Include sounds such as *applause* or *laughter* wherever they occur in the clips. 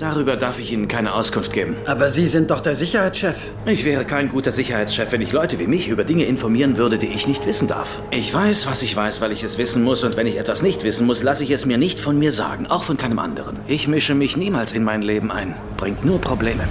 Darüber darf ich Ihnen keine Auskunft geben. Aber Sie sind doch der Sicherheitschef. Ich wäre kein guter Sicherheitschef, wenn ich Leute wie mich über Dinge informieren würde, die ich nicht wissen darf. Ich weiß, was ich weiß, weil ich es wissen muss. Und wenn ich etwas nicht wissen muss, lasse ich es mir nicht von mir sagen. Auch von keinem anderen. Ich mische mich niemals in mein Leben ein. Bringt nur Probleme.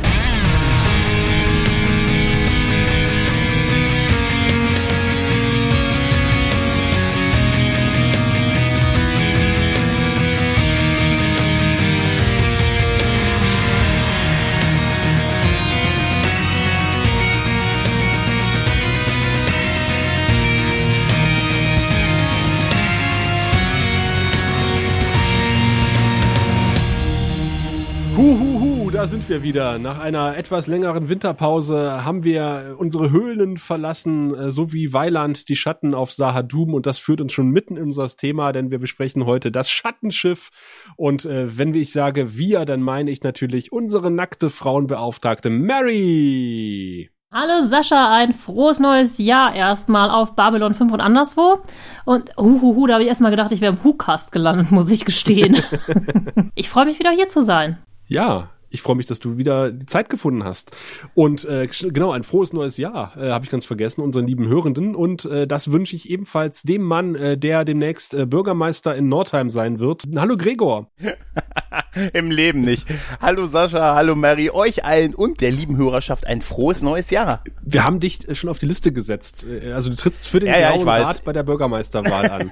Sind wir wieder. Nach einer etwas längeren Winterpause haben wir unsere Höhlen verlassen, äh, so wie Weiland die Schatten auf Sahadum und das führt uns schon mitten in unser Thema, denn wir besprechen heute das Schattenschiff und äh, wenn ich sage wir, dann meine ich natürlich unsere nackte Frauenbeauftragte Mary. Hallo Sascha, ein frohes neues Jahr erstmal auf Babylon 5 und anderswo. Und huhuhu, da habe ich erstmal gedacht, ich wäre im Hu-Cast gelandet, muss ich gestehen. *laughs* ich freue mich wieder hier zu sein. Ja, ich freue mich, dass du wieder die Zeit gefunden hast. Und äh, genau, ein frohes neues Jahr, äh, habe ich ganz vergessen, unseren lieben Hörenden. Und äh, das wünsche ich ebenfalls dem Mann, äh, der demnächst äh, Bürgermeister in Nordheim sein wird. Hallo Gregor. *laughs* Im Leben nicht. Hallo Sascha, hallo Mary, euch allen und der lieben Hörerschaft ein frohes neues Jahr. Wir haben dich äh, schon auf die Liste gesetzt. Äh, Also du trittst für den Ja, ja, Blauen. Rat bei der Bürgermeisterwahl an.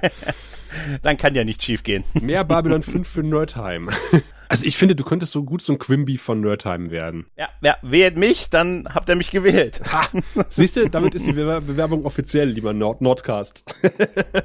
*laughs* Dann kann ja nicht schief gehen. Mehr Babylon 5 für Nerdheim. *laughs* Also ich finde, du könntest so gut so ein Quimby von Nerdheim werden. Ja, ja, wählt mich, dann habt ihr mich gewählt. Ha, siehst du, damit ist die Bewer- Bewerbung offiziell, lieber Nord Nordcast.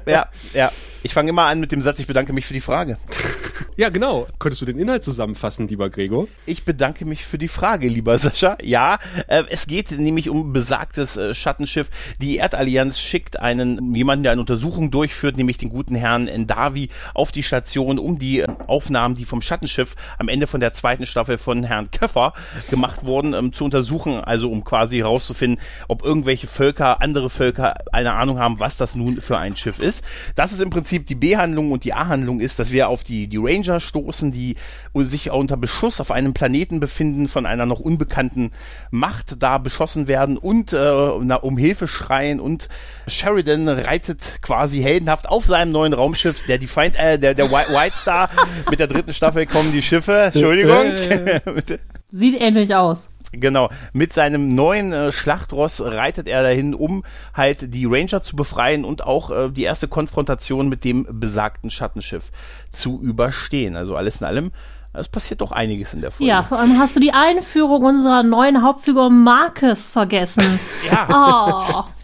Ja, ja. Ich fange immer an mit dem Satz, ich bedanke mich für die Frage. *laughs* Ja, genau. Könntest du den Inhalt zusammenfassen, lieber Gregor? Ich bedanke mich für die Frage, lieber Sascha. Ja, äh, es geht nämlich um besagtes äh, Schattenschiff. Die Erdallianz schickt einen jemanden, der eine Untersuchung durchführt, nämlich den guten Herrn Endavi, auf die Station, um die äh, Aufnahmen, die vom Schattenschiff am Ende von der zweiten Staffel von Herrn Köffer gemacht wurden, ähm, zu untersuchen. Also um quasi herauszufinden, ob irgendwelche Völker, andere Völker eine Ahnung haben, was das nun für ein Schiff ist. Das ist im Prinzip die B-Handlung und die A-Handlung ist, dass wir auf die, die Ranger stoßen, die sich unter Beschuss auf einem Planeten befinden, von einer noch unbekannten Macht da beschossen werden und äh, um Hilfe schreien und Sheridan reitet quasi heldenhaft auf seinem neuen Raumschiff, der Defiant, äh, der, der White, White Star, mit der dritten Staffel kommen die Schiffe, Entschuldigung. *laughs* Sieht ähnlich aus. Genau, mit seinem neuen äh, Schlachtross reitet er dahin, um halt die Ranger zu befreien und auch äh, die erste Konfrontation mit dem besagten Schattenschiff zu überstehen. Also alles in allem, es passiert doch einiges in der Folge. Ja, vor allem hast du die Einführung unserer neuen Hauptfigur Marcus vergessen. *laughs* Ja. Oh.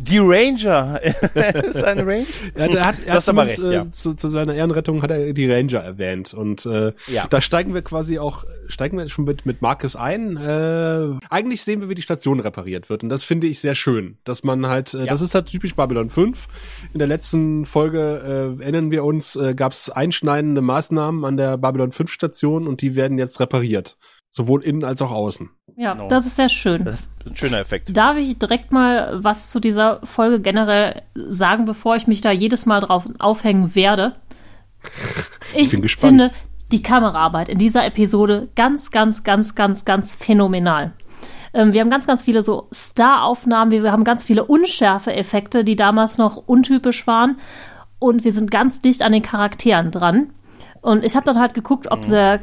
Die Ranger. *laughs* ist eine Ranger? Ja, der hat, er hat aber recht, ja. äh, zu, zu seiner Ehrenrettung hat er die Ranger erwähnt. Und äh, Ja. da steigen wir quasi auch, steigen wir schon mit, mit Marcus ein. Äh, eigentlich sehen wir, wie die Station repariert wird. Und das finde ich sehr schön. Dass man halt, äh, Ja. das ist halt typisch Babylon 5. In der letzten Folge äh, erinnern wir uns, äh, gab es einschneidende Maßnahmen an der Babylon 5 Station und die werden jetzt repariert. Sowohl innen als auch außen. Ja, Genau. das ist sehr schön. Das ist ein schöner Effekt. Darf ich direkt mal was zu dieser Folge generell sagen, bevor ich mich da jedes Mal drauf aufhängen werde? Ich, bin gespannt. finde die Kameraarbeit in dieser Episode ganz, ganz, ganz, ganz, ganz phänomenal. Ähm, wir haben ganz, ganz viele so Star-Aufnahmen, wir haben ganz viele Unschärfe-Effekte, die damals noch untypisch waren. Und wir sind ganz dicht an den Charakteren dran. Und ich habe dann halt geguckt, Mhm. ob der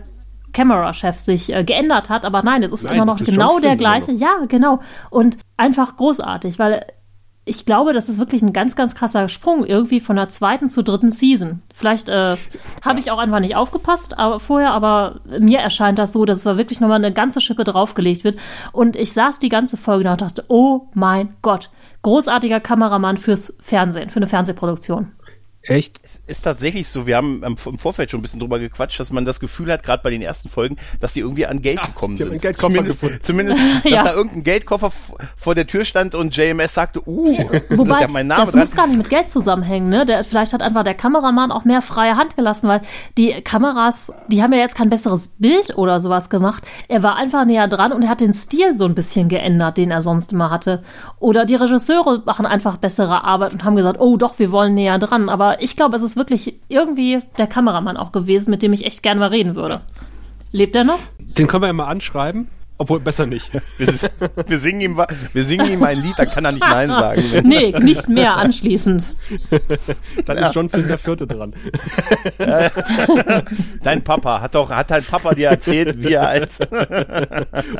Kamerachef sich äh, geändert hat, aber nein, es ist Nein, immer noch ist genau der gleiche. noch. Ja, genau. Und einfach großartig, weil ich glaube, das ist wirklich ein ganz, ganz krasser Sprung irgendwie von der zweiten zur dritten Season. Vielleicht äh, habe ich auch einfach nicht aufgepasst aber vorher, aber mir erscheint das so, dass es wirklich nochmal eine ganze Schippe draufgelegt wird. Und ich saß die ganze Folge da und dachte, oh mein Gott, großartiger Kameramann fürs Fernsehen, für eine Fernsehproduktion. Echt? ist tatsächlich so, wir haben im Vorfeld schon ein bisschen drüber gequatscht, dass man das Gefühl hat, gerade bei den ersten Folgen, dass die irgendwie an Geld gekommen die haben sind. einen Geldkoffer zumindest, gefunden. zumindest *laughs* dass Ja. da irgendein Geldkoffer vor der Tür stand und JMS sagte, uh, *laughs* das Wobei, ist ja mein Name das dran. muss gar nicht mit Geld zusammenhängen, ne? Der, vielleicht hat einfach der Kameramann auch mehr freie Hand gelassen, weil die Kameras, die haben ja jetzt kein besseres Bild oder sowas gemacht. Er war einfach näher dran und er hat den Stil so ein bisschen geändert, den er sonst immer hatte. Oder die Regisseure machen einfach bessere Arbeit und haben gesagt, oh doch, wir wollen näher dran. Aber ich glaube, es ist wirklich irgendwie der Kameramann auch gewesen, mit dem ich echt gern mal reden würde. Lebt er noch? Den können wir ja mal anschreiben. Obwohl, besser nicht. *laughs* Wir, wir, singen ihm, wir singen ihm ein Lied, dann kann er nicht Nein sagen. *laughs* Nee, nicht mehr anschließend. *laughs* Dann ist John Finn der Vierte dran. Dein Papa hat doch, hat dein Papa dir erzählt, wie er als,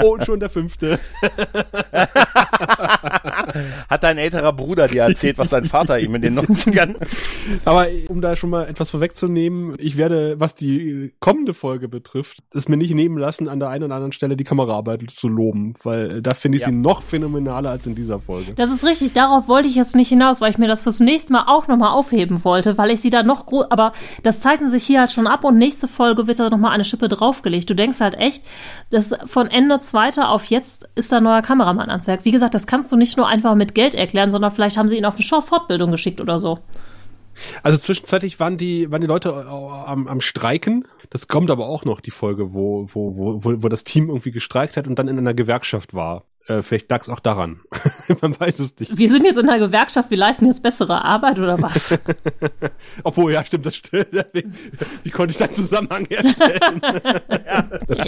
Oh, und schon der Fünfte. hat dein älterer Bruder dir erzählt, was sein Vater ihm in den 90ern. Aber um da schon mal etwas vorwegzunehmen, ich werde, was die kommende Folge betrifft, es mir nicht nehmen lassen, an der einen oder anderen Stelle die Kameraarbeit zu loben, weil äh, da finde ich Ja. sie noch phänomenaler als in dieser Folge. Das ist richtig, darauf wollte ich jetzt nicht hinaus, weil ich mir das fürs nächste Mal auch nochmal aufheben wollte, weil ich sie da noch groß, aber das zeichnet sich hier halt schon ab und nächste Folge wird da nochmal eine Schippe draufgelegt. Du denkst halt echt, dass von Ende zweiter auf jetzt ist da ein neuer Kameramann ans Werk. Wie gesagt, das kannst du nicht nur einfach mit Geld erklären, sondern vielleicht haben sie ihn auf eine Show-Fortbildung geschickt oder so. Also zwischenzeitlich waren die, waren die Leute äh, am, am Streiken. Das kommt aber auch noch, die Folge, wo, wo, wo, wo, wo das Team irgendwie gestreikt hat und dann in einer Gewerkschaft war. Äh, vielleicht lag es auch daran. *laughs* Man weiß es nicht. Wir sind jetzt in der Gewerkschaft, wir leisten jetzt bessere Arbeit oder was? *laughs* Obwohl, ja, stimmt, das stimmt. *laughs* Wie, wie konnte ich da einen Zusammenhang herstellen?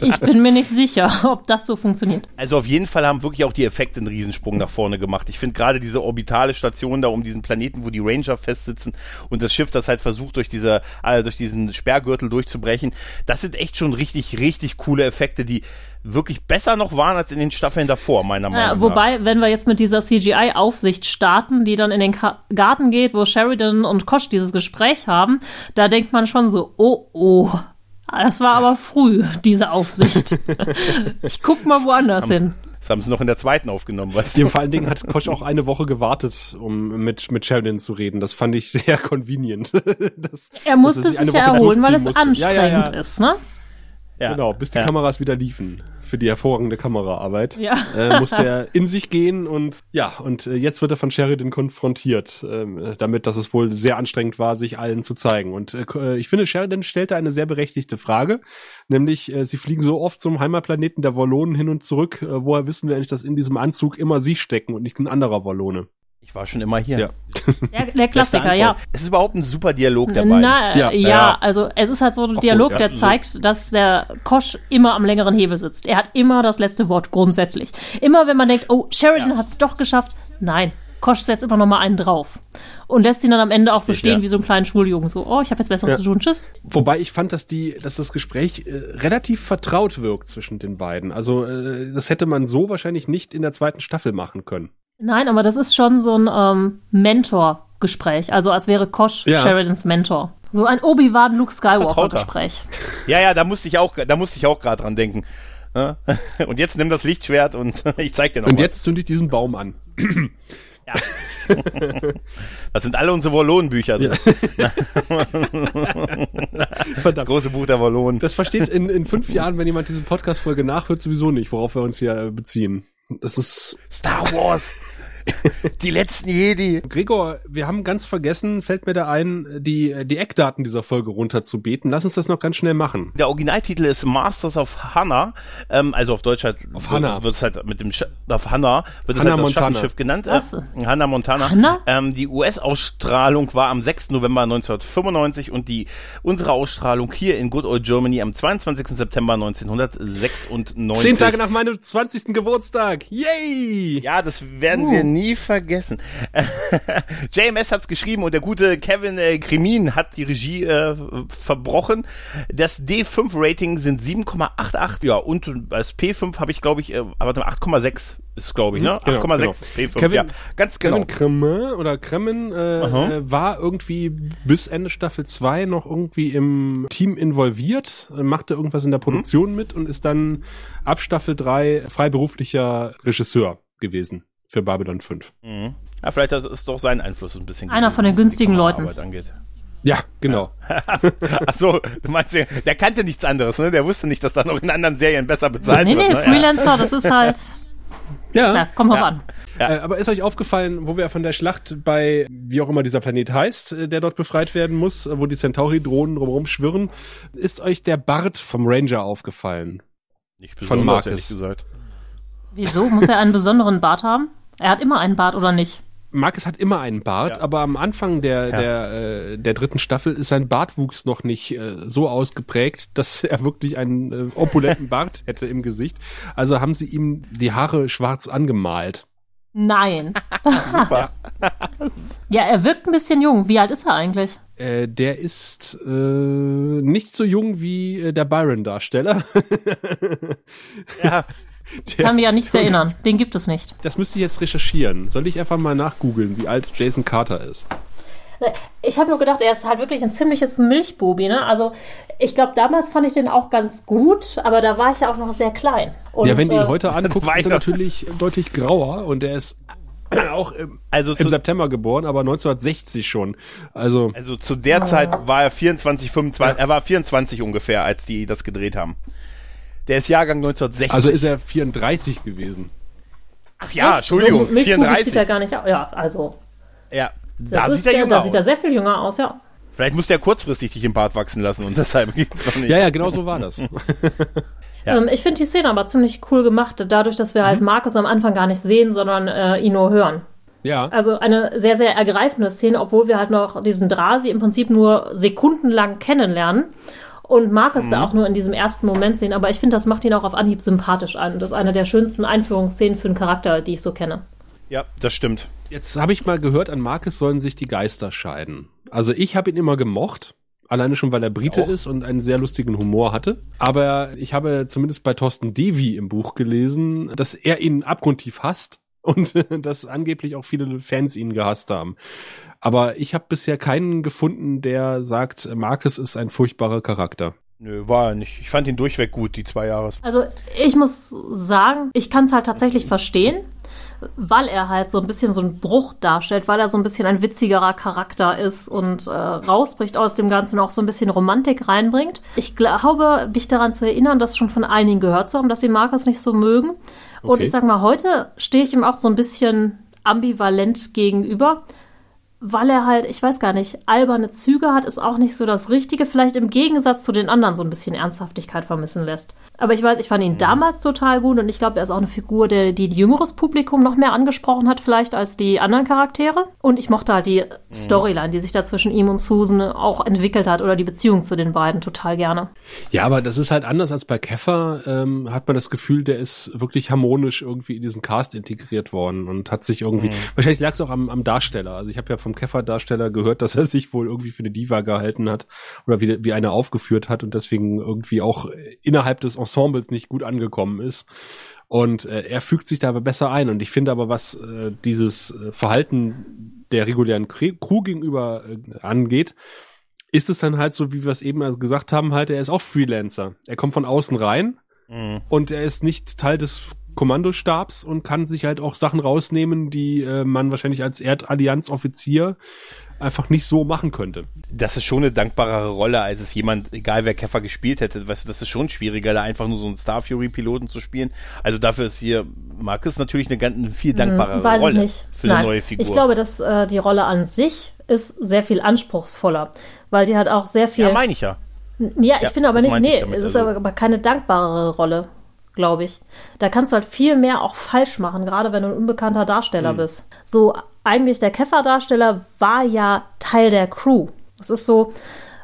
ich bin mir nicht sicher, ob das so funktioniert. Also auf jeden Fall haben wirklich auch die Effekte einen Riesensprung nach vorne gemacht. Ich finde gerade diese orbitale Station da um diesen Planeten, wo die Ranger festsitzen und das Schiff, das halt versucht, durch diese, äh, durch diesen Sperrgürtel durchzubrechen, das sind echt schon richtig, richtig coole Effekte, die wirklich besser noch waren als in den Staffeln davor, meiner Meinung Ja, nach. wobei, wenn wir jetzt mit dieser CGI-Aufsicht starten, die dann in den Ka Garten geht, wo Sheridan und Kosch dieses Gespräch haben, da denkt man schon so, oh, oh. Das war aber früh, diese Aufsicht. *laughs* ich guck mal woanders hin. Das haben sie noch in der zweiten aufgenommen, weißt Ja, du? vor allen Dingen hat Kosch auch eine Woche gewartet, um mit, mit Sheridan zu reden. Das fand ich sehr *laughs* convenient. das, Er musste sich ja erholen, weil es anstrengend Ja, ja, ja. ist, ne? Ja. Genau, bis die Ja. Kameras wieder liefen für die hervorragende Kameraarbeit. Ja. Äh, musste er in sich gehen und ja, und äh, jetzt wird er von Sheridan konfrontiert, ähm, damit, dass es wohl sehr anstrengend war, sich allen zu zeigen. Und äh, ich finde, Sheridan stellte eine sehr berechtigte Frage, nämlich äh, sie fliegen so oft zum Heimatplaneten der Wallonen hin und zurück, äh, woher wissen wir eigentlich, dass in diesem Anzug immer sie stecken und nicht ein anderer Wallone? Ich war schon immer hier. Ja. Der, der Klassiker, ja. Es ist überhaupt ein super Dialog dabei. Na, Ja. ja, Ja. also es ist halt so ein Ach, Dialog, ja, der zeigt, dass der Kosch immer am längeren Hebel sitzt. Er hat immer das letzte Wort, grundsätzlich. Immer wenn man denkt, oh, Sheridan Ja. hat es doch geschafft. Nein, Kosch setzt immer noch mal einen drauf. Und lässt ihn dann am Ende auch so stehen ja. wie so einen kleinen Schuljungen. So, oh, ich habe jetzt Besseres Ja. zu tun, tschüss. Wobei ich fand, dass die, dass das Gespräch äh, relativ vertraut wirkt zwischen den beiden. Also äh, das hätte man so wahrscheinlich nicht in der zweiten Staffel machen können. Nein, aber das ist schon so ein ähm, Mentor-Gespräch. Also als wäre Kosch Ja. Sheridans Mentor. So ein Obi-Wan Luke. Skywalker-Gespräch. Ja, ja, da musste ich auch, da musste ich auch gerade dran denken. Ja? *laughs* Und jetzt nimm das Lichtschwert und *laughs* ich zeig dir noch Und was. jetzt zünde ich diesen Baum an. *laughs* Das sind alle unsere Wallonenbücher drin. Das Verdammt. große Buch der Wallonen. Das versteht in, in fünf Jahren, wenn jemand diese Podcast-Folge nachhört, sowieso nicht, worauf wir uns hier äh, beziehen. Das ist, Star Wars. *laughs* *laughs* Die letzten Jedi. Gregor, wir haben ganz vergessen, fällt mir da ein, die, die Eckdaten dieser Folge runterzubeten. Lass uns das noch ganz schnell machen. Der Originaltitel ist Masters of Hannah, ähm, also auf Deutsch halt Auf wird- Hannah. wird es halt mit dem Sch auf Hannah wird es Hannah halt das Montana. Schattenschiff genannt. Was? Äh, Hannah Montana. Hannah? Ähm, die US-Ausstrahlung war am 6. November 1995 und die unsere Ausstrahlung hier in Good Old Germany am 22. September 1996. Zehn Tage nach meinem 20. Geburtstag. Yay! Ja, das werden wir nie vergessen. *laughs* JMS hat's geschrieben und der gute Kevin äh, Kremin hat die Regie äh, verbrochen. Das D5-Rating sind 7,88, ja, und als P5 habe ich, glaube ich, äh, warte mal, 8,6 ist, glaube ich, ne? Genau, 8,6 genau. ist P5, Kevin- ja. Ganz genau. Kevin Kremen oder Kremmen äh, äh, war irgendwie bis Ende Staffel 2 noch irgendwie im Team involviert, äh, machte irgendwas in der Produktion mit und ist dann ab Staffel 3 freiberuflicher Regisseur gewesen für Babylon 5. Mhm. Ja, vielleicht ist doch sein Einfluss ein bisschen. Einer von den was die günstigen Kameraarbeit Angeht. Ja, genau. *laughs* Ach so, du meinst, der, der kannte nichts anderes, ne? Der wusste nicht, dass da noch in anderen Serien besser bezahlt Nee, wird. nee, ne? Freelancer, das ist halt, *laughs* Ja. da, komm drauf Ja. an. Ja. Äh, aber ist euch aufgefallen, wo wir von der Schlacht bei, wie auch immer dieser Planet heißt, äh, der dort befreit werden muss, äh, wo die Centauri-Drohnen drumherum schwirren, ist euch der Bart vom Ranger aufgefallen? Nicht Von besonders, Marcus. ehrlich gesagt. Wieso? Muss er einen besonderen Bart haben? Er hat immer einen Bart oder nicht? Marcus hat immer einen Bart, Ja. aber am Anfang der, Ja. der, äh, der dritten Staffel ist sein Bartwuchs noch nicht äh, so ausgeprägt, *laughs* dass er wirklich einen äh, opulenten *laughs* Bart hätte im Gesicht. Also haben sie ihm die Haare schwarz angemalt. Nein. *laughs* ja, er wirkt ein bisschen jung. Wie alt ist er eigentlich? Äh, der ist äh, nicht so jung wie äh, der Byron-Darsteller. Ja, Der- Kann mich ja nichts *laughs* erinnern. Den gibt es nicht. Das müsste ich jetzt recherchieren. Soll ich einfach mal nachgoogeln, wie alt Jason Carter ist? Ich habe nur gedacht, er ist halt wirklich ein ziemliches Milchbubi, ne? Also, ich glaube, damals fand ich den auch ganz gut, aber da war ich ja auch noch sehr klein. Und, ja, wenn du ihn äh, heute anguckst, *laughs* ist er natürlich deutlich grauer und er ist *clears throat* auch im, also im zu, September geboren, aber 1960 schon. Also, also zu der Zeit war er 24, 25, er war 24 ungefähr, als die das gedreht haben. Der ist Jahrgang 1960. also ist er 34 gewesen. Ach ja, echt? Entschuldigung, so Milchbubi 34. sieht er gar nicht aus. Ja, also, ja, das da ist, sieht er ja, jünger da aus. sieht er sehr viel jünger aus, ja. Vielleicht musste er kurzfristig dich im Bart wachsen lassen und deshalb geht's noch nicht. Ja, ja, genau so war das. *laughs* Ja. *laughs* Ähm, ich finde die Szene aber ziemlich cool gemacht, dadurch, dass wir Mhm. halt Markus am Anfang gar nicht sehen, sondern äh, ihn nur hören. ja. Also eine sehr, sehr ergreifende Szene, obwohl wir halt noch diesen Drasi im Prinzip nur sekundenlang kennenlernen und Markus Mhm. da auch nur in diesem ersten Moment sehen. Aber ich finde, das macht ihn auch auf Anhieb sympathisch an. Das ist eine der schönsten Einführungsszenen für einen Charakter, die ich so kenne. Ja, das stimmt. Jetzt habe ich mal gehört, an Marcus sollen sich die Geister scheiden. Also ich habe ihn immer gemocht. Alleine schon, weil er Brite auch. ist und einen sehr lustigen Humor hatte. Aber ich habe zumindest bei Thorsten Devi im Buch gelesen, dass er ihn abgrundtief hasst und *laughs* dass angeblich auch viele Fans ihn gehasst haben. Aber ich habe bisher keinen gefunden, der sagt, Marcus ist ein furchtbarer Charakter. Nö, war er nicht. Ich fand ihn durchweg gut, die zwei Jahre. Also ich muss sagen, ich kann es halt tatsächlich verstehen, weil er halt so ein bisschen so einen Bruch darstellt, weil er so ein bisschen ein witzigerer Charakter ist und äh, rausbricht aus dem Ganzen und auch so ein bisschen Romantik reinbringt. Ich glaube, mich daran zu erinnern, das schon von einigen gehört zu haben, dass sie Markus nicht so mögen. Und Okay. ich sag mal, heute stehe ich ihm auch so ein bisschen ambivalent gegenüber. Weil er halt, ich weiß gar nicht, alberne Züge hat, ist auch nicht so das Richtige. Vielleicht im Gegensatz zu den anderen so ein bisschen Ernsthaftigkeit vermissen lässt. Aber ich weiß, ich fand ihn damals total gut und ich glaube, er ist auch eine Figur, der, die ein jüngeres Publikum noch mehr angesprochen hat, vielleicht als die anderen Charaktere. Und ich mochte halt die Storyline, die sich da zwischen ihm und Susan auch entwickelt hat oder die Beziehung zu den beiden total gerne. Ja, aber das ist halt anders als bei Keffer. Ähm, hat man das Gefühl, der ist wirklich harmonisch irgendwie in diesen Cast integriert worden und hat sich irgendwie. Wahrscheinlich lag es auch am, am Darsteller. Also ich habe ja vom Keffer-Darsteller gehört, dass er sich wohl irgendwie für eine Diva gehalten hat oder wie, wie eine aufgeführt hat und deswegen irgendwie auch innerhalb des Ensembles nicht gut angekommen ist. Und äh, er fügt sich da aber besser ein. Und ich finde aber, was äh, dieses äh, Verhalten der regulären Cre- Crew gegenüber äh, angeht, ist es dann halt so, wie wir es eben also gesagt haben, halt, er ist auch Freelancer. Er kommt von außen rein Mhm. und er ist nicht Teil des Kommandostabs und kann sich halt auch Sachen rausnehmen, die äh, man wahrscheinlich als Erdallianz-Offizier einfach nicht so machen könnte. Das ist schon eine dankbarere Rolle, als es jemand, egal wer Käfer gespielt hätte. Weißt du, das ist schon schwieriger, da einfach nur so einen Star Fury-Piloten zu spielen. Also dafür ist hier Marcus natürlich eine, ganz, eine viel dankbarere Hm, Weiß Rolle ich nicht. für eine Nein. neue Figur. Ich glaube, dass äh, die Rolle an sich ist sehr viel anspruchsvoller, weil die hat auch sehr viel. ja, meine ich ja. Ja, ich Ja, finde aber nicht, nee, es ist also- aber, aber keine dankbarere Rolle, glaube ich. Da kannst du halt viel mehr auch falsch machen, gerade wenn du ein unbekannter Darsteller Hm. bist. So, eigentlich der Käfer-Darsteller war ja Teil der Crew. Das ist so,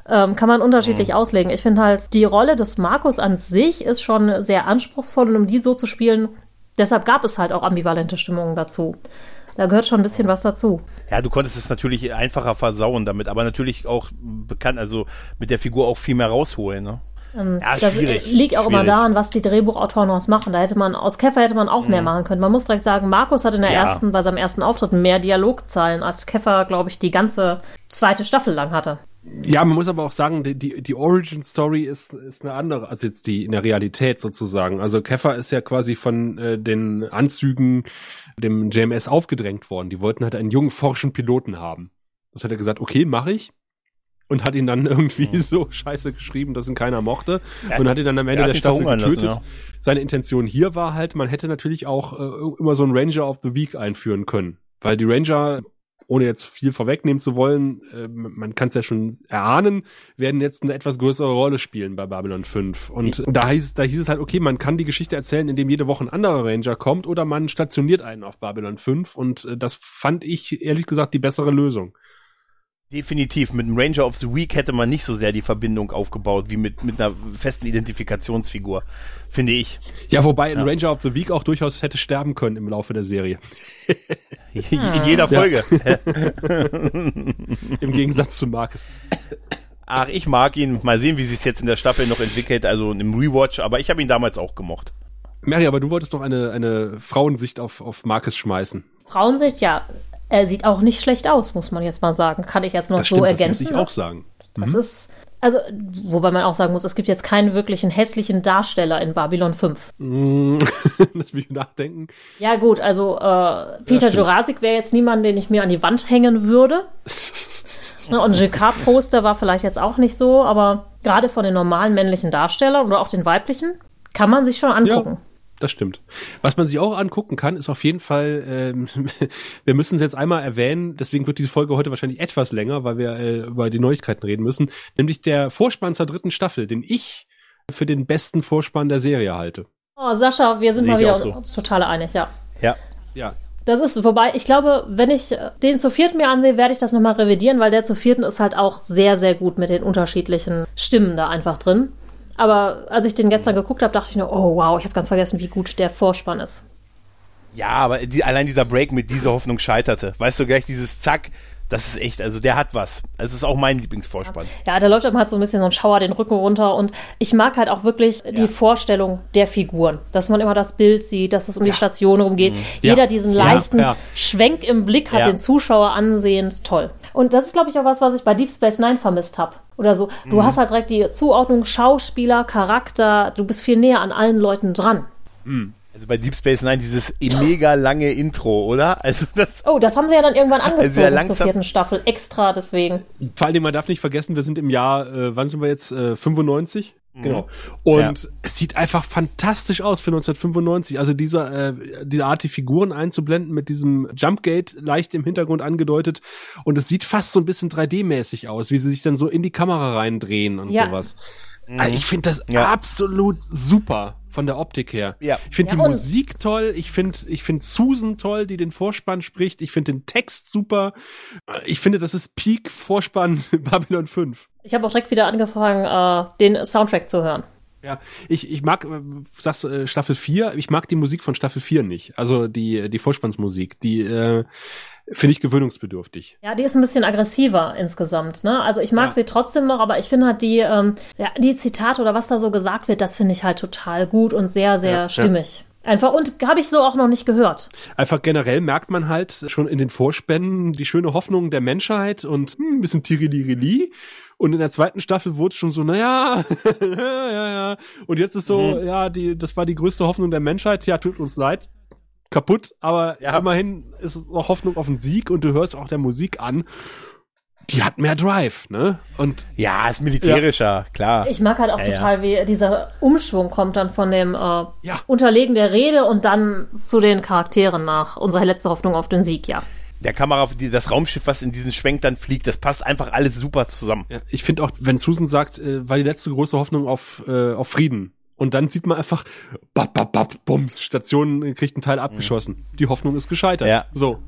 ähm, kann man unterschiedlich Hm. auslegen. Ich finde halt, die Rolle des Markus an sich ist schon sehr anspruchsvoll und um die so zu spielen, deshalb gab es halt auch ambivalente Stimmungen dazu. Da gehört schon ein bisschen was dazu. Ja, du konntest es natürlich einfacher versauen damit, aber natürlich auch bekannt, also mit der Figur auch viel mehr rausholen, ne? Ähm, Ja, das schwierig, liegt auch immer schwierig. daran, was die Drehbuchautoren aus machen. Da hätte man, aus Käfer hätte man auch mehr machen können. Man muss direkt sagen, Markus hat in der Ja. ersten, bei seinem ersten Auftritt mehr Dialogzeilen, als Käfer, glaube ich, die ganze zweite Staffel lang hatte. Ja, man muss aber auch sagen, die, die, die Origin Story ist, ist eine andere als jetzt die in der Realität sozusagen. Also Keffer ist ja quasi von äh, den Anzügen dem JMS aufgedrängt worden. Die wollten halt einen jungen, forschen Piloten haben. Das hat er gesagt, okay, mache ich. Und hat ihn dann irgendwie so scheiße geschrieben, dass ihn keiner mochte. Ja, und hat ihn dann am Ende er der Staffel verhungern lassen, getötet. ja. Seine Intention hier war halt, man hätte natürlich auch äh, immer so einen Ranger of the Week einführen können. Weil die Ranger ohne jetzt viel vorwegnehmen zu wollen, äh, man kann es ja schon erahnen, werden jetzt eine etwas größere Rolle spielen bei Babylon 5. Und da hieß, da hieß es halt, okay, man kann die Geschichte erzählen, indem jede Woche ein anderer Ranger kommt oder man stationiert einen auf Babylon 5 und äh, das fand ich ehrlich gesagt die bessere Lösung. Definitiv. Mit dem Ranger of the Week hätte man nicht so sehr die Verbindung aufgebaut wie mit, mit einer festen Identifikationsfigur, finde ich. Ja, wobei ein Ranger of the Week auch durchaus hätte sterben können im Laufe der Serie. *laughs* In jeder Folge. *laughs* Im Gegensatz zu Marcus. Ach, ich mag ihn. Mal sehen, wie sich es jetzt in der Staffel noch entwickelt, also im Rewatch, aber ich habe ihn damals auch gemocht. Mary, aber du wolltest noch eine, eine Frauensicht auf, auf Marcus schmeißen. Frauensicht, ja. Er sieht auch nicht schlecht aus, muss man jetzt mal sagen. Kann ich jetzt noch Das so stimmt, ergänzen. das muss ich auch sagen. Das ist, also, wobei man auch sagen muss, es gibt jetzt keinen wirklichen hässlichen Darsteller in Babylon 5. Mm, *laughs* Lass mich nachdenken. Ja, gut, also äh, Peter. Jurassic wäre jetzt niemand, den ich mir an die Wand hängen würde. *laughs* Und GK-Poster war vielleicht jetzt auch nicht so, aber gerade von den normalen männlichen Darstellern oder auch den weiblichen kann man sich schon angucken. Das stimmt. Was man sich auch angucken kann, ist auf jeden Fall, ähm, *laughs* wir müssen es jetzt einmal erwähnen, deswegen wird diese Folge heute wahrscheinlich etwas länger, weil wir äh, über die Neuigkeiten reden müssen, nämlich der Vorspann zur dritten Staffel, den ich für den besten Vorspann der Serie halte. Oh, Sascha, wir sind Sehe mal wieder so. uns total einig, ja. Ja. Ja, Das ist, wobei, ich glaube, wenn ich äh, den zu vierten mir ansehe, werde ich das nochmal revidieren, weil der zu vierten ist halt auch sehr, sehr gut mit den unterschiedlichen Stimmen da einfach drin. Aber als ich den gestern geguckt habe, dachte ich nur, oh wow, ich habe ganz vergessen, wie gut der Vorspann ist. Ja, aber die, allein dieser Break mit dieser Hoffnung scheiterte. Weißt du, gleich dieses Zack, das ist echt, also der hat was. Es ist auch mein Lieblingsvorspann. Ja, da läuft einem halt so ein bisschen so ein Schauer den Rücken runter und ich mag halt auch wirklich die Vorstellung der Figuren, dass man immer das Bild sieht, dass es um die Station rumgeht. Jeder Ja. diesen Ja, leichten ja. Schwenk im Blick hat, Ja. den Zuschauer ansehend, toll. Und das ist, glaube ich, auch was, was ich bei Deep Space Nine vermisst habe. Oder so. Du Mhm. hast halt direkt die Zuordnung Schauspieler, Charakter, du bist viel näher an allen Leuten dran. Also bei Deep Space Nine dieses mega lange Intro, oder? Also das, Oh, das haben sie ja dann irgendwann angezogen *laughs* sehr zur langsam. vierten Staffel, extra deswegen. vor allem, man darf nicht vergessen, wir sind im Jahr, äh, wann sind wir jetzt? Äh, 95? Genau. Und Ja. es sieht einfach fantastisch aus für 1995. Also dieser, äh, diese Art, die Figuren einzublenden mit diesem Jumpgate leicht im Hintergrund angedeutet. Und es sieht fast so ein bisschen 3D-mäßig aus, wie sie sich dann so in die Kamera reindrehen und Ja. sowas. Also ich finde das Ja. absolut super von der Optik her. Ja. Ich finde Ja, die Musik toll, ich finde ich finde Susan toll, die den Vorspann spricht, ich finde den Text super. Ich finde, das ist Peak Vorspann *laughs* Babylon 5. Ich habe auch direkt wieder angefangen, äh, den Soundtrack zu hören. Ja, ich, ich mag, äh, sagst du, äh, Staffel 4, ich mag die Musik von Staffel 4 nicht. Also die, die Vorspannsmusik, die äh, finde ich gewöhnungsbedürftig. Ja, die ist ein bisschen aggressiver insgesamt. Ne? Also ich mag Ja. sie trotzdem noch, aber ich finde halt die, ähm, ja, die Zitate oder was da so gesagt wird, das finde ich halt total gut und sehr, sehr Ja, stimmig. Einfach und habe ich so auch noch nicht gehört. Einfach generell merkt man halt schon in den Vorspänen die schöne Hoffnung der Menschheit und hm, ein bisschen Tirilirili. Und in der zweiten Staffel wurde es schon so, naja, *laughs* ja, ja, ja. Und jetzt ist so, ja, die, das war die größte Hoffnung der Menschheit. Ja, tut uns leid. Kaputt, aber Ja. immerhin ist es noch Hoffnung auf einen Sieg und du hörst auch der Musik an. Die hat mehr Drive, ne? Und ja, ist militärischer, klar. Ich mag halt auch Ja, ja. total, wie dieser Umschwung kommt dann von dem äh, Ja. Unterlegen der Rede und dann zu den Charakteren nach. Unsere letzte Hoffnung auf den Sieg, ja. Der Kamera, die, das Raumschiff, was in diesen Schwenk dann fliegt, das passt einfach alles super zusammen. Ja, ich finde auch, wenn Susan sagt, äh, war die letzte große Hoffnung auf, äh, auf Frieden. Und dann sieht man einfach, bap, bap, bap, bums, Station kriegt einen Teil abgeschossen. Die Hoffnung ist gescheitert. Ja. So.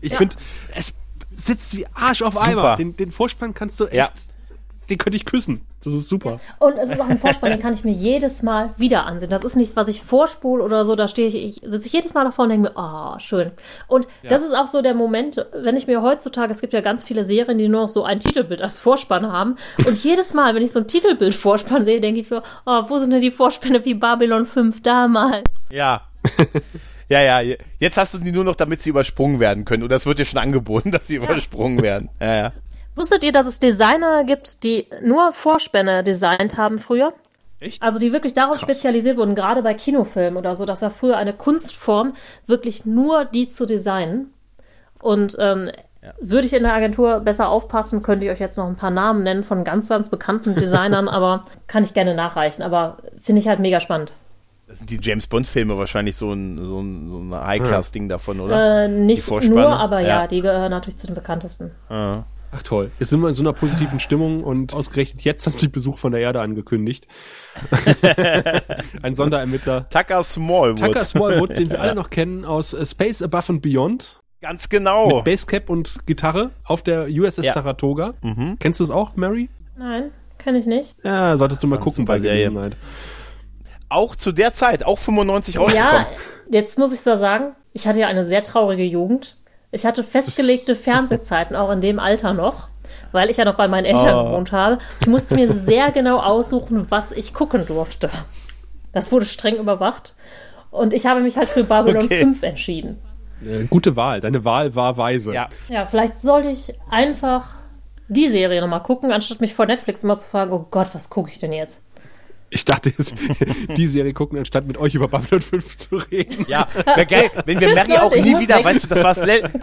Ich finde, es sitzt wie Arsch auf Super. Eimer. Den, den Vorspann kannst du echt, Ja. Den könnte ich küssen. Das ist super. Und es ist auch ein Vorspann, den kann ich mir jedes Mal wieder ansehen. Das ist nichts, was ich vorspule oder so. Da stehe ich, ich sitze ich jedes Mal davor und denke mir, ah, schön. Und das ist auch so der Moment, wenn ich mir heutzutage, es gibt ja ganz viele Serien, die nur noch so ein Titelbild als Vorspann haben. Und jedes Mal, wenn ich so ein Titelbild Vorspann sehe, denke ich so, oh, wo sind denn die Vorspänne wie Babylon 5 damals? Ja. ja, ja. Jetzt hast du die nur noch, damit sie übersprungen werden können. Oder es wird dir schon angeboten, *laughs* dass sie übersprungen werden. Ja, ja. Wusstet ihr, dass es Designer gibt, die nur Vorspänne designt haben früher? Echt? Also die wirklich darauf spezialisiert wurden, gerade bei Kinofilmen oder so. Das war früher eine Kunstform, wirklich nur die zu designen. Und ähm, würde ich in der Agentur besser aufpassen, könnte ich euch jetzt noch ein paar Namen nennen von ganz, ganz bekannten Designern, *laughs* aber kann ich gerne nachreichen. Aber finde ich halt mega spannend. Das sind die James Bond-Filme wahrscheinlich so ein, so ein, so ein High-Class-Ding davon, oder? Äh, nicht nur, aber ja, Ja. die gehören natürlich zu den bekanntesten. Ah. Ach toll. Jetzt sind wir in so einer positiven Stimmung und ausgerechnet jetzt hat sich Besuch von der Erde angekündigt. *laughs* Ein Sonderermittler. Tucker Smallwood. Tucker Smallwood, den wir *laughs* alle noch kennen aus Space Above and Beyond. Ganz genau. Mit Basscap und Gitarre auf der USS Ja. Saratoga. Mhm. Kennst du es auch, Mary? Nein, kenne ich nicht. Ja, solltest du mal gucken bei Serie. Gelegenheit. Auch zu der Zeit, auch 95 rausgekommen. Ja, jetzt muss ich da sagen, ich hatte ja eine sehr traurige Jugend. Ich hatte festgelegte Fernsehzeiten, auch in dem Alter noch, weil ich ja noch bei meinen Eltern Oh. gewohnt habe. Ich musste mir sehr genau aussuchen, was ich gucken durfte. Das wurde streng überwacht. Und ich habe mich halt für Babylon Okay. 5 entschieden. Äh, gute Wahl. Deine Wahl war weise. Ja. Ja, vielleicht sollte ich einfach die Serie nochmal gucken, anstatt mich vor Netflix immer zu fragen, oh Gott, was gucke ich denn jetzt? Ich dachte jetzt, *laughs* die Serie gucken, anstatt mit euch über Babylon 5 zu reden. Ja, wäre geil, wenn wir Tschüss, Mary auch Leute, nie wieder, weg. weißt du, das war's,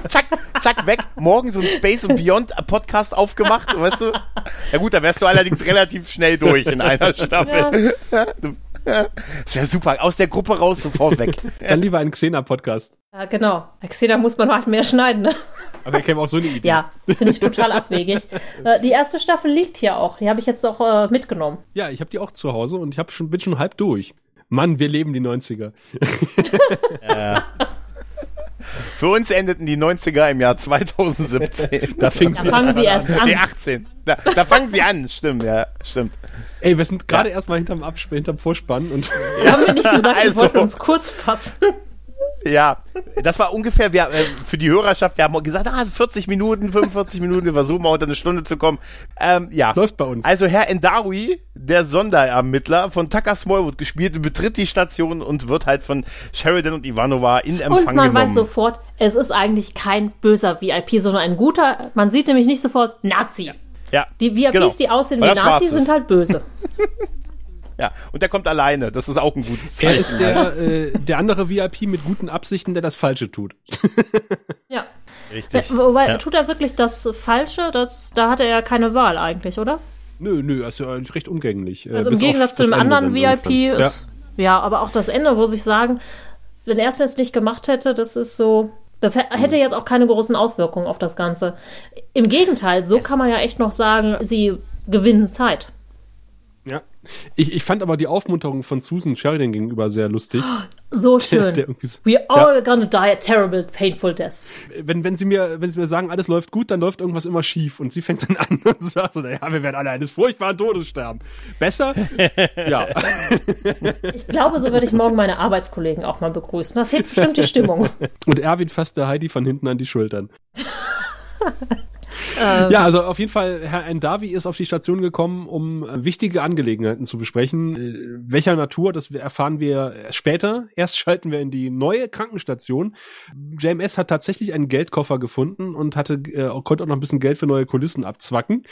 zack, zack, weg, morgen so ein Space und Beyond Podcast aufgemacht, weißt du? Ja gut, da wärst du allerdings relativ schnell durch in einer Staffel. Du- Das wäre super, aus der Gruppe raus, sofort weg. Dann lieber einen Xena-Podcast. Ja, genau. Bei Xena muss man halt mehr schneiden, ne? Aber er käme auch so eine Idee. Ja, finde ich total abwegig. Äh, Die erste Staffel liegt hier auch. Die habe ich jetzt auch äh, mitgenommen. Ja, ich habe die auch zu Hause und ich hab schon, bin schon halb durch. Mann, wir leben die 90er. *laughs* Für uns endeten die 90er im Jahr 2017. *laughs* Da Da fangen sie erst an. 18. Da, da fangen sie an, stimmt, ja, stimmt. Ey, wir sind gerade erstmal hinterm hinterm Vorspann und Haben wir nicht gesagt, wir Also. wollten uns kurz fassen. Ja, das war ungefähr, wir, äh, für die Hörerschaft, wir haben gesagt, ah, 40 Minuten, 45 Minuten, wir versuchen mal unter eine Stunde zu kommen. Ähm, ja. läuft bei uns. Also Herr Endawi, der Sonderermittler von Tucker Smallwood gespielt, betritt die Station und wird halt von Sheridan und Ivanova in Empfang Und man weiß genommen. sofort, es ist eigentlich kein böser VIP, sondern ein guter. Man sieht nämlich nicht sofort Nazi. ja, Die VIPs, genau. die aussehen wie Nazis, sind halt böse. *laughs* Ja, und der kommt alleine. Das ist auch ein gutes Zeichen. er ist der, äh, der andere VIP mit guten Absichten, der das Falsche tut. *laughs* Ja. Richtig. Wobei, Ja. tut er wirklich das Falsche? Das, da hat er ja keine Wahl eigentlich, oder? Nö, nö, er ist ja eigentlich recht umgänglich. Also im Gegensatz zu dem Ende anderen VIP irgendwann. ist. Ja. aber auch das Ende, muss ich sagen, wenn er es jetzt nicht gemacht hätte, das ist so. Das hä- hätte Mhm. jetzt auch keine großen Auswirkungen auf das Ganze. Im Gegenteil, so kann man ja echt noch sagen, sie gewinnen Zeit. Ja. Ich, ich fand aber die Aufmunterung von Susan Sheridan gegenüber sehr lustig. So schön. der irgendwie so- We all gonna die a terrible, painful death. Wenn, wenn sie mir, wenn sie mir sagen, alles läuft gut, dann läuft irgendwas immer schief. Und sie fängt dann an *laughs* und sagt so, naja, wir werden alle eines furchtbaren Todes sterben. Besser? *laughs* ja. Ich glaube, so würde ich morgen meine Arbeitskollegen auch mal begrüßen. Das hebt bestimmt die Stimmung. Und Erwin fasst der Heidi von hinten an die Schultern. *laughs* Ähm, Ja, also auf jeden Fall, Herr Endavi ist auf die Station gekommen, um äh, wichtige Angelegenheiten zu besprechen. Äh, welcher Natur, das erfahren wir später. Erst *laughs* schalten wir in die neue Krankenstation. JMS hat tatsächlich einen Geldkoffer gefunden und hatte, äh, konnte auch noch ein bisschen Geld für neue Kulissen abzwacken.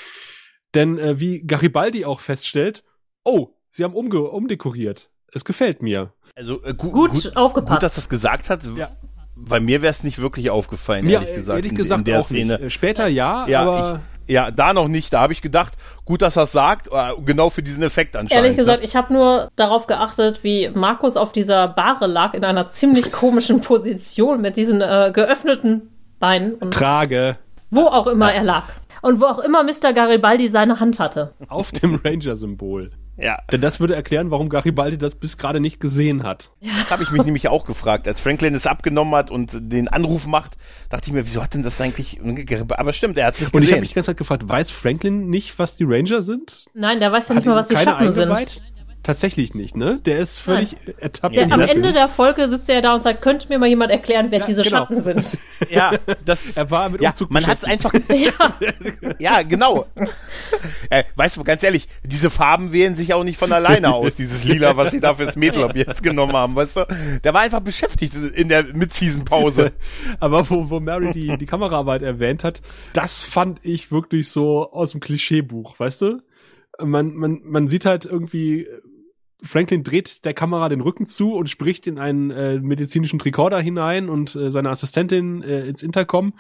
Denn äh, wie Garibaldi auch feststellt, oh, sie haben umge umdekoriert. Es gefällt mir. Also äh, gu Gut gut, aufgepasst. Gut, dass das gesagt hat. Ja. Bei mir wäre es nicht wirklich aufgefallen, ehrlich gesagt. ehrlich in- gesagt in der auch Szene. nicht. Äh, Später ja, Ja, aber ich, ja, da noch nicht. Da habe ich gedacht, gut, dass er sagt, äh, genau für diesen Effekt anscheinend. Ehrlich gesagt, ne? ich habe nur darauf geachtet, wie Markus auf dieser Bahre lag, in einer ziemlich komischen Position mit diesen äh, geöffneten Beinen und trage wo auch immer er lag. Und wo auch immer Mr. Garibaldi seine Hand hatte. auf dem Ranger-Symbol. Ja, Denn das würde erklären, warum Garibaldi das bis gerade nicht gesehen hat. das habe ich mich nämlich auch gefragt. Als Franklin es abgenommen hat und den Anruf macht, dachte ich mir, wieso hat denn das eigentlich... Aber stimmt, er hat es nicht Und ich habe gesehen. mich die ganze Zeit gefragt, weiß Franklin nicht, was die Ranger sind? Nein, der weiß ja Hat nicht mal, was die Schatten sind. Tatsächlich nicht, ne? Der ist völlig ertappt. Der, in die am Latte. Ende der Folge sitzt er da und sagt, könnte mir mal jemand erklären, wer diese genau. Schatten sind. *laughs* Ja, das... *laughs* Er war mit ja, Umzug man hat es beschäftigt. einfach... *laughs* ja, genau. Äh, weißt du, ganz ehrlich, diese Farben wählen sich auch nicht von alleine aus, dieses Lila, was sie da fürs Mädel jetzt genommen haben, weißt du? Der war einfach beschäftigt in der Mid-Season-Pause. Aber wo, wo Mary die, die Kameraarbeit erwähnt hat, das fand ich wirklich so aus dem Klischeebuch, weißt du? Man, man, man sieht halt irgendwie, Franklin dreht der Kamera den Rücken zu und spricht in einen äh, medizinischen Tricorder hinein und äh, seine Assistentin äh, ins Intercom.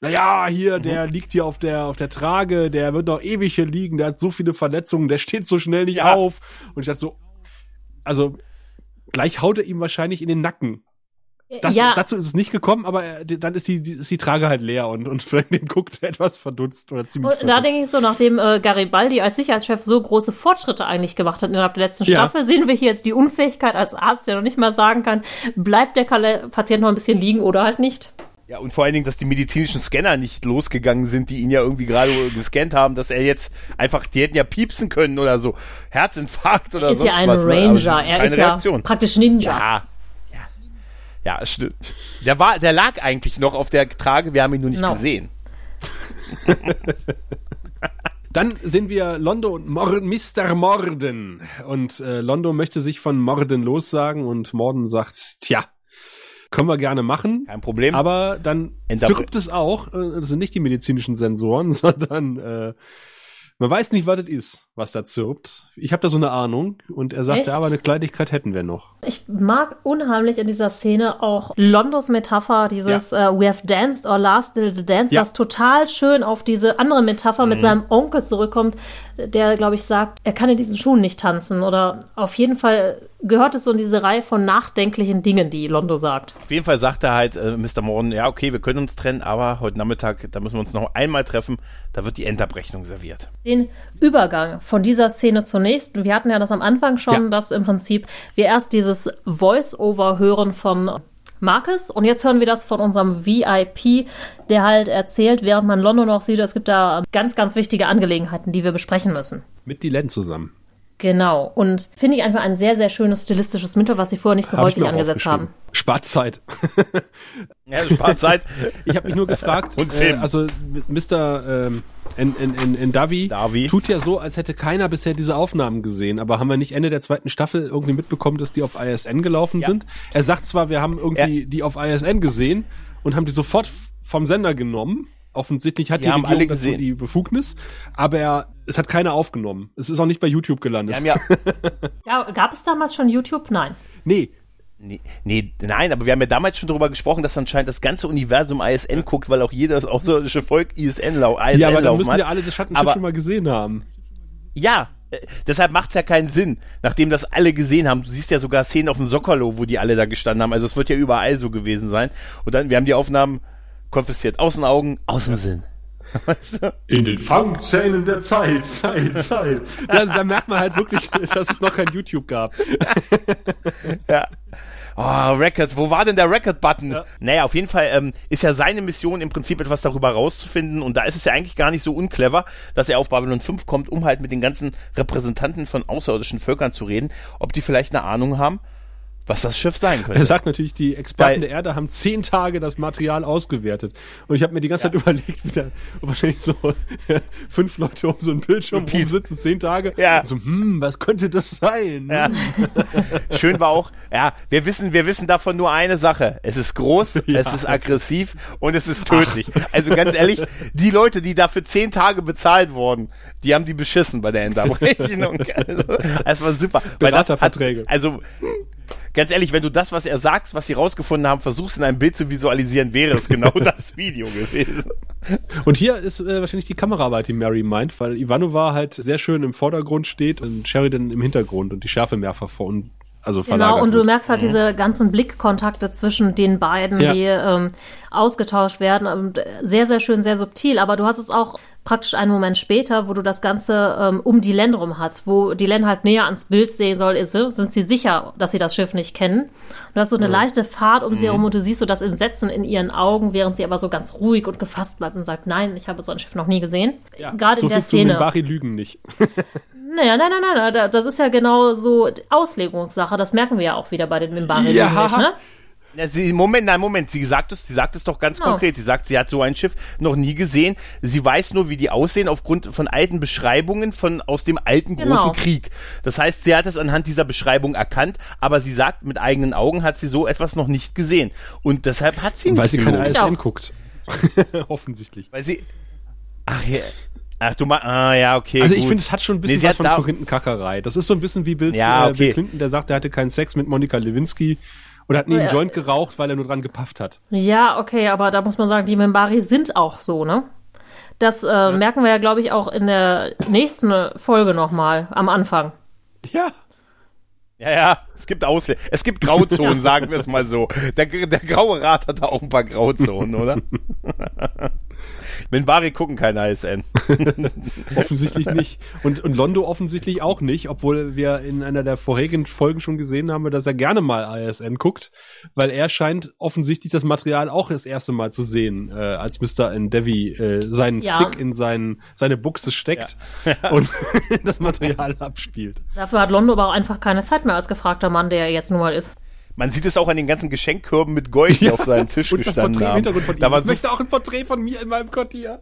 Naja, hier, der liegt hier auf der, auf der Trage, der wird noch ewig hier liegen, der hat so viele Verletzungen, der steht so schnell nicht Ja. auf. Und ich dachte so, also, gleich haut er ihm wahrscheinlich in den Nacken. Das, ja, Dazu ist es nicht gekommen, aber er- dann ist die, die, ist die Trage halt leer und, und Franklin guckt *laughs* etwas verdutzt oder ziemlich und da verdutzt. denke ich so, nachdem äh, Garibaldi als Sicherheitschef so große Fortschritte eigentlich gemacht hat innerhalb der letzten Ja. Staffel, sehen wir hier jetzt die Unfähigkeit als Arzt, der noch nicht mal sagen kann, bleibt der Kale Patient noch ein bisschen liegen oder halt nicht. Ja, und vor allen Dingen, dass die medizinischen Scanner nicht losgegangen sind, die ihn ja irgendwie gerade gescannt haben, dass er jetzt einfach, die hätten ja piepsen können oder so. Herzinfarkt oder ist sonst ja ein was. ne? Aber Ranger, er ist ja Reaktion. praktisch Ninja. Ja. Ja. Stimmt. Der war, der lag eigentlich noch auf der Trage, wir haben ihn nur nicht Genau. gesehen. *laughs* Dann sehen wir Londo und Mor Mr. Morden. Und äh, Londo möchte sich von Morden lossagen und Morden sagt, tja, können wir gerne machen. Kein Problem. Aber dann zirpt es auch, äh, das sind nicht die medizinischen Sensoren, *laughs* sondern äh, man weiß nicht, was das ist, was da zirpt. Ich habe da so eine Ahnung und er sagte, Echt? aber eine Kleinigkeit hätten wir noch. Ich mag unheimlich in dieser Szene auch Londos Metapher, dieses äh, We have danced or last little dance, Ja. was total schön auf diese andere Metapher Mhm. mit seinem Onkel zurückkommt, der, glaube ich, sagt, er kann in diesen Schuhen nicht tanzen. Oder auf jeden Fall gehört es so in diese Reihe von nachdenklichen Dingen, die Londo sagt. Auf jeden Fall sagt er halt, äh, Mr. Morden, ja, okay, wir können uns trennen, aber heute Nachmittag, da müssen wir uns noch einmal treffen, da wird die Endabrechnung serviert. den Übergang von dieser Szene zur nächsten. Wir hatten ja das am Anfang schon, Ja. dass im Prinzip wir erst dieses Voice-Over hören von Marcus und jetzt hören wir das von unserem VIP, der halt erzählt, während man London noch sieht, es gibt da ganz, ganz wichtige Angelegenheiten, die wir besprechen müssen. Mit Dylan zusammen. Genau. Und finde ich einfach ein sehr, sehr schönes stilistisches Mittel, was sie vorher nicht so Hab häufig angesetzt haben. Spart Zeit. *laughs* Ja, spart Zeit. *laughs* Ich habe mich nur gefragt, *laughs* Und äh, Film. also Mr. Ähm, in, in, in, in Davi, Davi. tut ja so, als hätte keiner bisher diese Aufnahmen gesehen, aber haben wir nicht Ende der zweiten Staffel irgendwie mitbekommen, dass die auf ISN gelaufen Ja. sind? Er sagt zwar, wir haben irgendwie die auf ISN gesehen und haben die sofort vom Sender genommen. Offensichtlich hat Die die, haben Regierung alle dazu gesehen. die Befugnis, aber er, es hat keiner aufgenommen. Es ist auch nicht bei YouTube gelandet. Ja, *laughs* Ja, gab es damals schon YouTube? Nein. nee, nee, nee, nein, aber wir haben ja damals schon darüber gesprochen, dass anscheinend das ganze Universum ISN guckt, weil auch jedes außerirdische Volk ISN, lau ISN ja, aber dann müssen hat. ja alle das Schattenschiff Aber- schon mal gesehen haben. Ja, äh, deshalb macht's ja keinen Sinn, nachdem das alle gesehen haben. Du siehst ja sogar Szenen auf dem Sockerlo, wo die alle da gestanden haben. Also es wird ja überall so gewesen sein. Und dann, wir haben die Aufnahmen konfisziert. Aus den Augen, aus dem Sinn. *laughs* Weißt du? In den Fangzähnen der Zeit, Zeit, Zeit. da, da merkt man halt wirklich, *laughs* dass es noch kein YouTube gab. *laughs* Ja. Oh, Records, wo war denn der Record-Button? Ja. Naja, auf jeden Fall ähm, ist ja seine Mission im Prinzip etwas darüber rauszufinden und da ist es ja eigentlich gar nicht so unclever, dass er auf Babylon 5 kommt, um halt mit den ganzen Repräsentanten von außerirdischen Völkern zu reden, ob die vielleicht eine Ahnung haben, was das Schiff sein Er könnte. sagt natürlich, die Experten Weil- der Erde haben zehn Tage das Material ausgewertet. Und ich habe mir die ganze Zeit überlegt, wie da wahrscheinlich so *laughs* fünf Leute um so einen Bildschirm rumsitzen, zehn Tage. Ja. So, hm, was könnte das sein? Ja. *laughs* Schön war auch, ja, wir wissen, wir wissen davon nur eine Sache. Es ist groß, *laughs* Ja. es ist aggressiv und es ist tödlich. Also ganz ehrlich, die Leute, die dafür zehn Tage bezahlt wurden, die haben die beschissen bei der Endabrechnung. Also, das war super. Weil das hat, Beraterverträge. also, ganz ehrlich, wenn du das, was er sagt, was sie rausgefunden haben, versuchst in einem Bild zu visualisieren, wäre es genau *laughs* das Video gewesen. Und hier ist äh, wahrscheinlich die Kameraarbeit, die Mary meint, weil Ivanova halt sehr schön im Vordergrund steht und Sheridan im Hintergrund und die Schärfe mehrfach vor und also Genau, und du merkst halt diese ganzen Blickkontakte zwischen den beiden, Ja. die ähm, ausgetauscht werden. Und sehr, sehr schön, sehr subtil. Aber du hast es auch praktisch einen Moment später, wo du das Ganze ähm, um die Len rum hast, wo die Len halt näher ans Bild sehen soll, ist, äh, sind sie sicher, dass sie das Schiff nicht kennen. Du hast so eine leichte Fahrt um sie herum und du siehst so das Entsetzen in ihren Augen, während sie aber so ganz ruhig und gefasst bleibt und sagt, nein, ich habe so ein Schiff noch nie gesehen. Ja, Gerade so in der viel zu Szene. Minbari lügen nicht. *laughs* Naja, nein, nein, nein, nein, da- das ist ja genau so Auslegungssache. Das merken wir ja auch wieder bei den Mimbari. Ja. nicht, ne? Ja, sie, Moment, nein, Moment, sie sagt es, sie sagt es doch ganz Genau. konkret. Sie sagt, sie hat so ein Schiff noch nie gesehen. Sie weiß nur, wie die aussehen aufgrund von alten Beschreibungen von aus dem alten Genau. großen Krieg. Das heißt, sie hat es anhand dieser Beschreibung erkannt, aber sie sagt, mit eigenen Augen hat sie so etwas noch nicht gesehen. Und deshalb hat sie Weil nicht sie keine. ISN guckt. *laughs* Offensichtlich. Weil sie, ach, ja, ach du mal, ah, ja, okay, Also ich finde, es hat schon ein bisschen Nee, was von da- Korinthenkacherei. Das ist so ein bisschen wie Bill, Ja, äh, Bill okay. Clinton, der sagt, er hatte keinen Sex mit Monika Lewinsky oder hat nie einen Ja. Joint geraucht, weil er nur dran gepafft hat. Ja, okay, aber da muss man sagen, die Mimbari sind auch so, ne? Das äh, merken wir ja, glaube ich, auch in der nächsten Folge nochmal am Anfang. Ja. Ja, ja, es gibt Ausle es gibt Grauzonen, *laughs* sagen wir es mal so. Der, der graue Rat hat da auch ein paar Grauzonen, oder? *laughs* Minbari gucken kein ISN. *laughs* offensichtlich nicht. Und, und Londo offensichtlich auch nicht, obwohl wir in einer der vorherigen Folgen schon gesehen haben, dass er gerne mal ISN guckt, weil er scheint offensichtlich das Material auch das erste Mal zu sehen, äh, als Mr. Endeavy äh, seinen Ja. Stick in sein, seine Buchse steckt *laughs* und *laughs* das Material abspielt. Dafür hat Londo aber auch einfach keine Zeit mehr als gefragter Mann, der er jetzt nun mal ist. Man sieht es auch an den ganzen Geschenkkörben mit Gold, die auf seinem Tisch Und das gestanden im haben. Von ihm. Da war ich so, möchte auch ein Porträt von mir in meinem Quartier.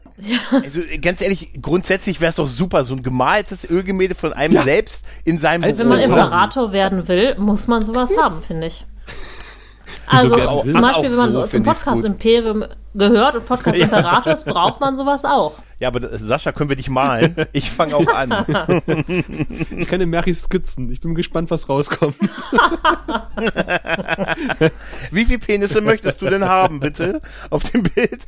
also ganz ehrlich, grundsätzlich wäre es doch super, so ein gemaltes Ölgemälde von einem Ja. selbst in seinem Als Wenn man Imperator werden will, muss man sowas haben, finde ich. Also will? zum Beispiel, auch wenn man so zum Podcast. Imperium gehört und Podcast Imperators, braucht man sowas auch. Ja, aber Sascha, können wir dich malen? Ich fange auch an. *laughs* Ich kenne Mary Skizzen. Ich bin gespannt, was rauskommt. *laughs* Wie viele Penisse möchtest du denn haben, bitte? Auf dem Bild?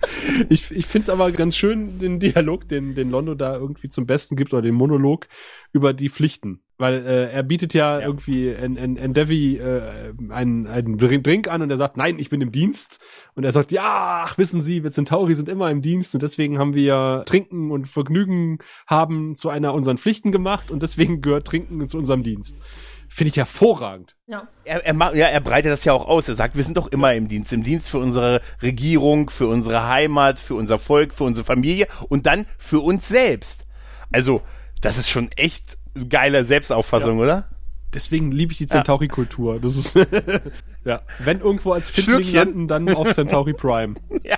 Ich, ich finde es aber ganz schön, den Dialog, den, den Londo da irgendwie zum Besten gibt, oder den Monolog über die Pflichten. Weil äh, er bietet ja, irgendwie en, en, Endeavy äh, einen, einen Drink an und er sagt, nein, ich bin im Dienst. Und er sagt, ja, ach, wissen Sie, wir Centauri sind immer im Dienst und deswegen haben wir Trinken und Vergnügen haben zu einer unseren Pflichten gemacht und deswegen gehört Trinken zu unserem Dienst. Finde ich hervorragend. Ja. Er, er, ma- ja, er breitet das ja auch aus. Er sagt, wir sind doch immer im Dienst. Im Dienst für unsere Regierung, für unsere Heimat, für unser Volk, für unsere Familie und dann für uns selbst. Also, das ist schon echt geile Selbstauffassung, oder? Deswegen liebe ich die Centauri-Kultur. Das ist *laughs* ja, wenn irgendwo als Findling landen, dann auf Centauri Prime. *laughs* Ja.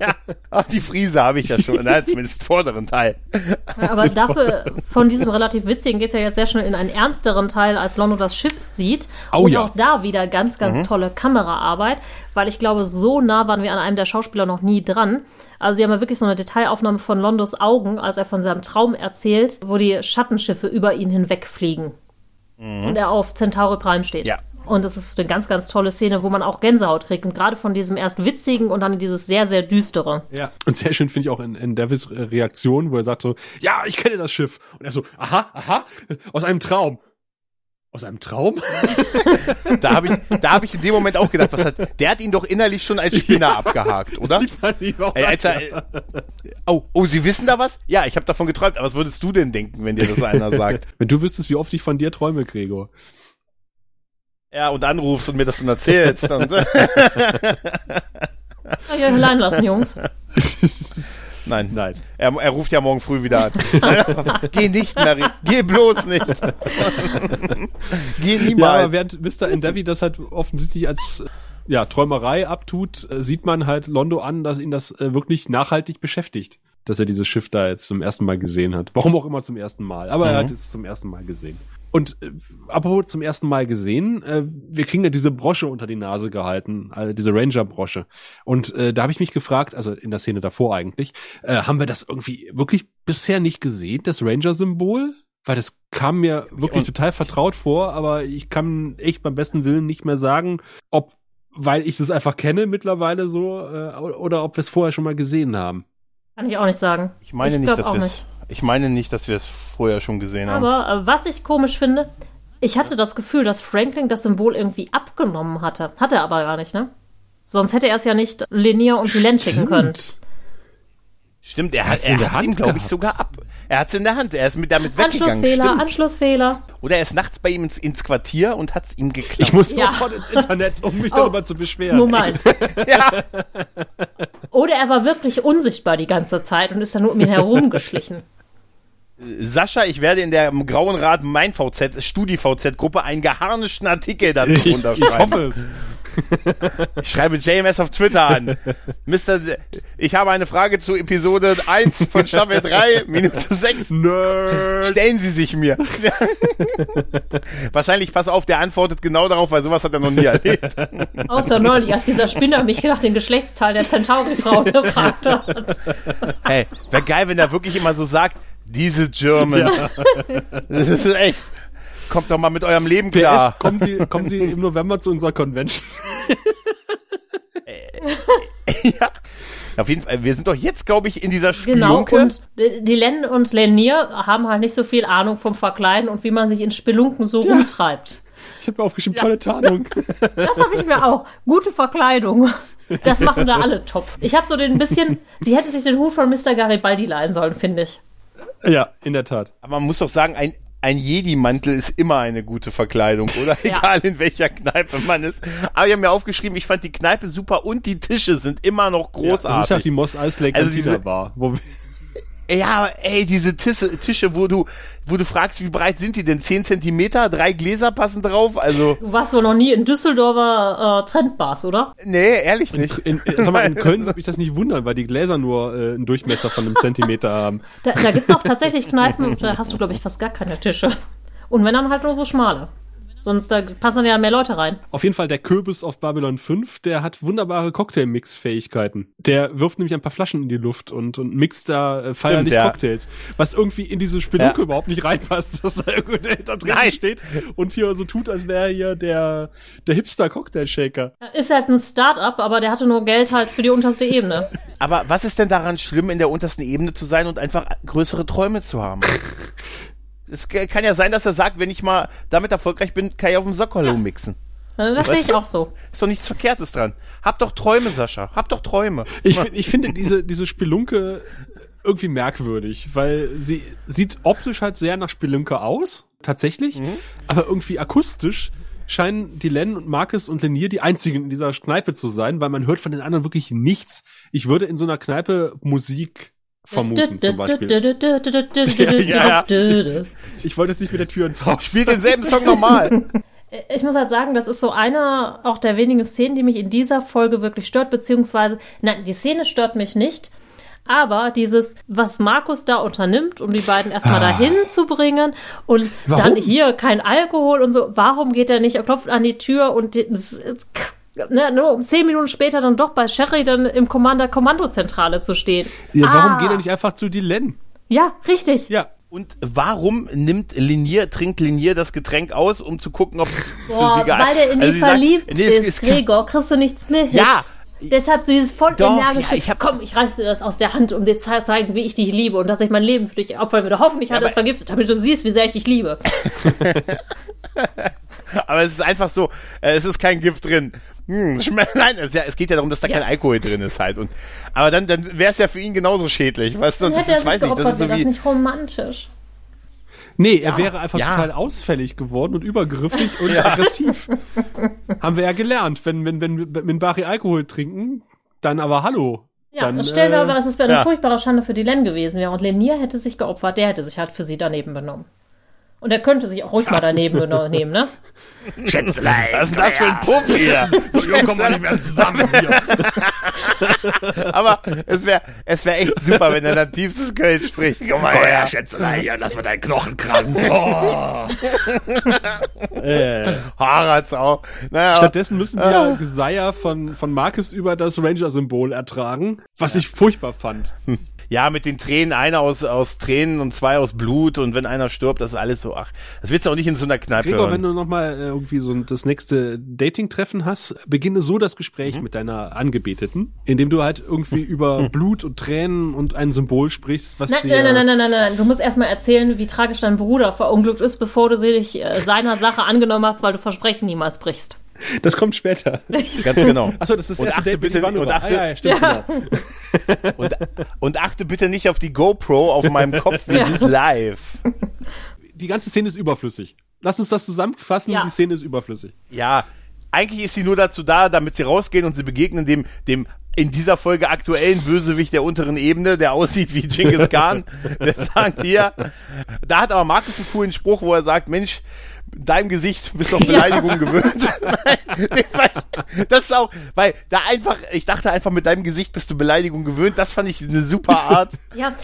ja. Ach, die Friese habe ich ja schon. Na, zumindest vorderen Teil. Aber dafür, von diesem relativ witzigen geht's ja jetzt sehr schnell in einen ernsteren Teil, als Londo das Schiff sieht. Oh und ja. auch da wieder ganz, ganz tolle Kameraarbeit, weil ich glaube, so nah waren wir an einem der Schauspieler noch nie dran. Also sie haben ja wirklich so eine Detailaufnahme von Londos Augen, als er von seinem Traum erzählt, wo die Schattenschiffe über ihn hinwegfliegen. Und er auf Centauri Prime steht. Ja. Und es ist eine ganz, ganz tolle Szene, wo man auch Gänsehaut kriegt. Und gerade von diesem erst witzigen und dann in dieses sehr, sehr düstere. Ja. Und sehr schön finde ich auch in, in Davis Reaktion, wo er sagt so, ja, ich kenne das Schiff. Und er so, aha, aha, aus einem Traum. Aus einem Traum? *laughs* Da habe ich, da habe ich in dem Moment auch gedacht, was hat, der hat ihn doch innerlich schon als Spinner *laughs* abgehakt, oder? Ey, als er, äh, oh, oh, Sie wissen da was? Ja, ich habe davon geträumt. Aber was würdest du denn denken, wenn dir das einer sagt? *laughs* Wenn du wüsstest, wie oft ich von dir träume, Gregor. Ja, und anrufst und mir das dann erzählst. Und, Kann ich euch allein lassen, Jungs. Nein, Nein. Er, er ruft ja morgen früh wieder an. *laughs* Geh nicht, Mary. Geh bloß nicht. *laughs* Geh Ja, niemals. aber während Mr. Endeavy das halt offensichtlich als ja, Träumerei abtut, äh, sieht man halt Londo an, dass ihn das äh, wirklich nachhaltig beschäftigt, dass er dieses Schiff da jetzt zum ersten Mal gesehen hat. Warum auch immer zum ersten Mal, aber er hat es zum ersten Mal gesehen. Und äh, apropos zum ersten Mal gesehen, äh, wir kriegen ja diese Brosche unter die Nase gehalten, also diese Ranger-Brosche. Und äh, da habe ich mich gefragt, also in der Szene davor eigentlich, äh, haben wir das irgendwie wirklich bisher nicht gesehen, das Ranger-Symbol? Weil das kam mir wirklich und- total vertraut vor, aber ich kann echt beim besten Willen nicht mehr sagen, ob, weil ich es einfach kenne mittlerweile so, äh, oder ob wir es vorher schon mal gesehen haben. Kann ich auch nicht sagen. ich meine ich nicht, dass wir es. Ich meine nicht, dass wir es vorher schon gesehen haben. Aber äh, was ich komisch finde, ich hatte das Gefühl, dass Franklin das Symbol irgendwie abgenommen hatte. Hat er aber gar nicht, ne? Sonst hätte er es ja nicht Lenier und Dylan schicken können. Stimmt, er hat er hat's ihm, Hand glaube ich, sogar ab. Er hat es in der Hand. Er ist mit damit weggegangen. Anschlussfehler, Stimmt. Anschlussfehler. Oder er ist nachts bei ihm ins, ins Quartier und hat es ihm geklaut. Ich muss Ja. sofort ins Internet, um mich *laughs* Oh. darüber zu beschweren. Moment. *laughs* ja, Oder er war wirklich unsichtbar die ganze Zeit und ist dann nur um ihn herumgeschlichen. Sascha, ich werde in der im Grauen Rat mein VZ, Studi-VZ-Gruppe einen geharnischten Artikel dazu Ich, ich unterschreiben. hoffe es. *laughs* Ich schreibe JMS auf Twitter an. Mr. D- Ich habe eine Frage zu Episode 1 von Staffel 3, *laughs* Minute 6. Nerd. Stellen Sie sich mir. *laughs* Wahrscheinlich, pass auf, der antwortet genau darauf, weil sowas hat er noch nie erlebt. Außer neulich, als dieser Spinner mich nach dem Geschlechtsteil der Centauri-Frau gefragt hat. Ey, wäre geil, wenn er wirklich immer so sagt, diese Germans. Das ist echt. Kommt doch mal mit eurem Leben PS, klar. kommen Sie, kommen Sie im November zu unserer Convention. *laughs* ja. Auf jeden Fall, wir sind doch jetzt, glaube ich, in dieser Genau, Spelunke. und die Len und Lenier haben halt nicht so viel Ahnung vom Verkleiden und wie man sich in Spelunken so rumtreibt. Ich habe mir aufgeschrieben, tolle Tarnung. *laughs* Das habe ich mir auch. Gute Verkleidung. Das machen da alle top. Ich habe so den bisschen, sie hätten sich den Hut von Mr. Garibaldi leihen sollen, finde ich. ja, in der Tat. Aber man muss doch sagen, ein, ein Jedi-Mantel ist immer eine gute Verkleidung, oder? *laughs* Ja. Egal in welcher Kneipe man ist. Aber ich habe mir aufgeschrieben, ich fand die Kneipe super und die Tische sind immer noch Das ist ja großartig. die Moss Eisley Also Cantina diese- Bar. Wo wir, Ja, aber ey, diese Tische, Tische, wo du, wo du fragst, wie breit sind die denn? Zehn Zentimeter? Drei Gläser passen drauf? Also, Du warst wohl noch nie in Düsseldorfer äh, Trendbars, oder? nee, ehrlich nicht. in, in, sag mal, in Köln *laughs* würde mich das nicht wundern, weil die Gläser nur äh, einen Durchmesser von einem Zentimeter haben. Da, da gibt's auch tatsächlich Kneipen, da hast du, glaube ich, fast gar keine Tische. Und wenn dann halt nur so schmale. Sonst da passen ja mehr Leute rein. Auf jeden Fall der Kürbis auf Babylon 5, der hat wunderbare Cocktail-Mix-Fähigkeiten. Der wirft nämlich ein paar Flaschen in die Luft und, und mixt da äh, feierlich ja. Cocktails. Was irgendwie in diese Spelunke Ja. überhaupt nicht reinpasst, *laughs* dass da irgendwo da drin Nein. steht und hier so tut, als wäre er hier der, der Hipster-Cocktail-Shaker. Ist halt ein Start-up, aber der hatte nur Geld halt für die unterste Ebene. *laughs* Aber was ist denn daran schlimm, in der untersten Ebene zu sein und einfach größere Träume zu haben? *laughs* Es kann ja sein, dass er sagt, wenn ich mal damit erfolgreich bin, kann ich auf dem Sockerlo mixen. Das Weißt sehe ich du? auch so. Ist doch nichts Verkehrtes dran. Hab doch Träume, Sascha. Hab doch Träume. Ich, find, ich finde diese, diese Spelunke irgendwie merkwürdig, weil sie sieht optisch halt sehr nach Spelunke aus, tatsächlich, aber irgendwie akustisch scheinen die Len und Marcus und Lenier die einzigen in dieser Kneipe zu sein, weil man hört von den anderen wirklich nichts. Ich würde in so einer Kneipe Musik vermuten, zum Beispiel. Ja, Ich wollte jetzt nicht mit der Tür ins Haus. Spiel denselben Song nochmal. Ich muss halt sagen, das ist so eine auch der wenigen Szenen, die mich in dieser Folge wirklich stört, beziehungsweise, nein, die Szene stört mich nicht. Aber dieses, was Markus da unternimmt, um die beiden erstmal dahin zu bringen und Warum? dann hier kein Alkohol und so, warum geht er nicht, er klopft an die Tür und das, ist- ne, nur um zehn Minuten später dann doch bei Sherry dann im Commander Kommandozentrale zu stehen. Ja, warum Ah, geht er nicht einfach zu die Len? Ja, richtig. Ja. Und warum nimmt Linier, trinkt Linier das Getränk aus, um zu gucken, ob es für Boah, sie geil weil der in die Also sie sagt, verliebt nee, ist, es- Gregor, kriegst du nichts mehr hin. Ja. Deshalb so dieses voll Doch, energische, ja, ich hab- komm, ich reiß dir das aus der Hand, um dir zu zeigen, wie ich dich liebe und dass ich mein Leben für dich opfern würde. Hoffentlich hat er es vergiftet, damit du siehst, wie sehr ich dich liebe. *laughs* Aber es ist einfach so, äh, es ist kein Gift drin. Hm, *laughs* Nein, es, ja, es geht ja darum, dass da Ja. kein Alkohol drin ist halt. Und, aber dann, dann wäre es ja für ihn genauso schädlich. Weißt du, das sich weiß nicht, das ist so wäre das wie, nicht romantisch. Nee, er wäre einfach ja. total ausfällig geworden und übergriffig und *laughs* aggressiv. Haben wir ja gelernt. Wenn, wenn, wenn, wenn Bari Alkohol trinken, dann aber hallo. Ja, dann, das stellen wir äh, aber, dass es wäre eine ja. furchtbare Schande für die Len gewesen wäre und Lenier hätte sich geopfert, der hätte sich halt für sie daneben benommen. Und er könnte sich auch ruhig mal daneben benehmen, ne? *laughs* Schätzelein. was ist denn das für ein Puff hier? So, Junge, komm mal nicht mehr zusammen hier. *laughs* Aber es wäre es wär echt super, wenn er dann tiefstes Köln spricht. Komm mal her, Schätzelein, hier, lass mal deinen Knochenkranz. Oh. *laughs* Äh, Harat's auch. Naja, stattdessen müssen wir Ah. Geseier von, von Marcus über das Ranger-Symbol ertragen, was ich furchtbar fand. Ja, mit den Tränen, einer aus, aus Tränen und zwei aus Blut und wenn einer stirbt, das ist alles so, ach, das willst du auch nicht in so einer Kneipe Gregor, hören. wenn du nochmal äh, irgendwie so das nächste Dating-Treffen hast, beginne so das Gespräch Mhm. mit deiner Angebeteten, indem du halt irgendwie *laughs* über Blut und Tränen und ein Symbol sprichst, was Nein, dir... nein, nein, nein, nein, nein, nein. Du musst erstmal erzählen, wie tragisch dein Bruder verunglückt ist, bevor du dich äh, seiner Sache angenommen hast, weil du Versprechen niemals brichst. Das kommt später. Ganz genau. Achso, das ist das Und erste achte Date bitte- und achte- ah, ja, ja, stimmt, Ja. genau. Und, und achte bitte nicht auf die GoPro auf meinem Kopf, wir sind live. Die ganze Szene ist überflüssig. Lass uns das zusammenfassen, Ja. die Szene ist überflüssig. Ja, eigentlich ist sie nur dazu da, damit sie rausgehen und sie begegnen dem, dem in dieser Folge aktuellen Bösewicht der unteren Ebene, der aussieht wie Genghis Khan. *laughs* der sagt hier, da hat aber Markus einen coolen Spruch, wo er sagt, Mensch, deinem Gesicht bist du auf *laughs* Beleidigungen gewöhnt. *laughs* das ist auch, weil da einfach, ich dachte einfach, mit deinem Gesicht bist du Beleidigung gewöhnt. Das fand ich eine super Art, Ja,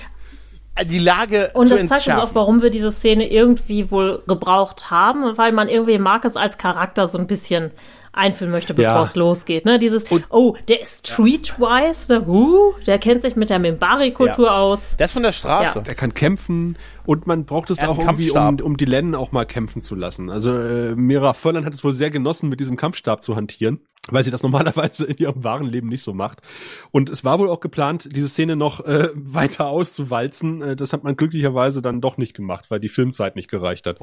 die Lage und zu das zeigt uns auch, warum wir diese Szene irgendwie wohl gebraucht haben, weil man irgendwie Marcus als Charakter so ein bisschen einführen möchte, bevor Ja. es losgeht. Ne? Dieses, oh, der ist streetwise, ne? uh, der kennt sich mit der Mimbari-Kultur Ja. aus. Das von der Straße. Ja. Er kann kämpfen und man braucht es auch irgendwie, um, um die Len auch mal kämpfen zu lassen. Also äh, Mira Völland hat es wohl sehr genossen, mit diesem Kampfstab zu hantieren, weil sie das *laughs* normalerweise in ihrem wahren Leben nicht so macht. Und es war wohl auch geplant, diese Szene noch äh, *laughs* weiter auszuwalzen. Äh, das hat man glücklicherweise dann doch nicht gemacht, weil die Filmzeit nicht gereicht hat.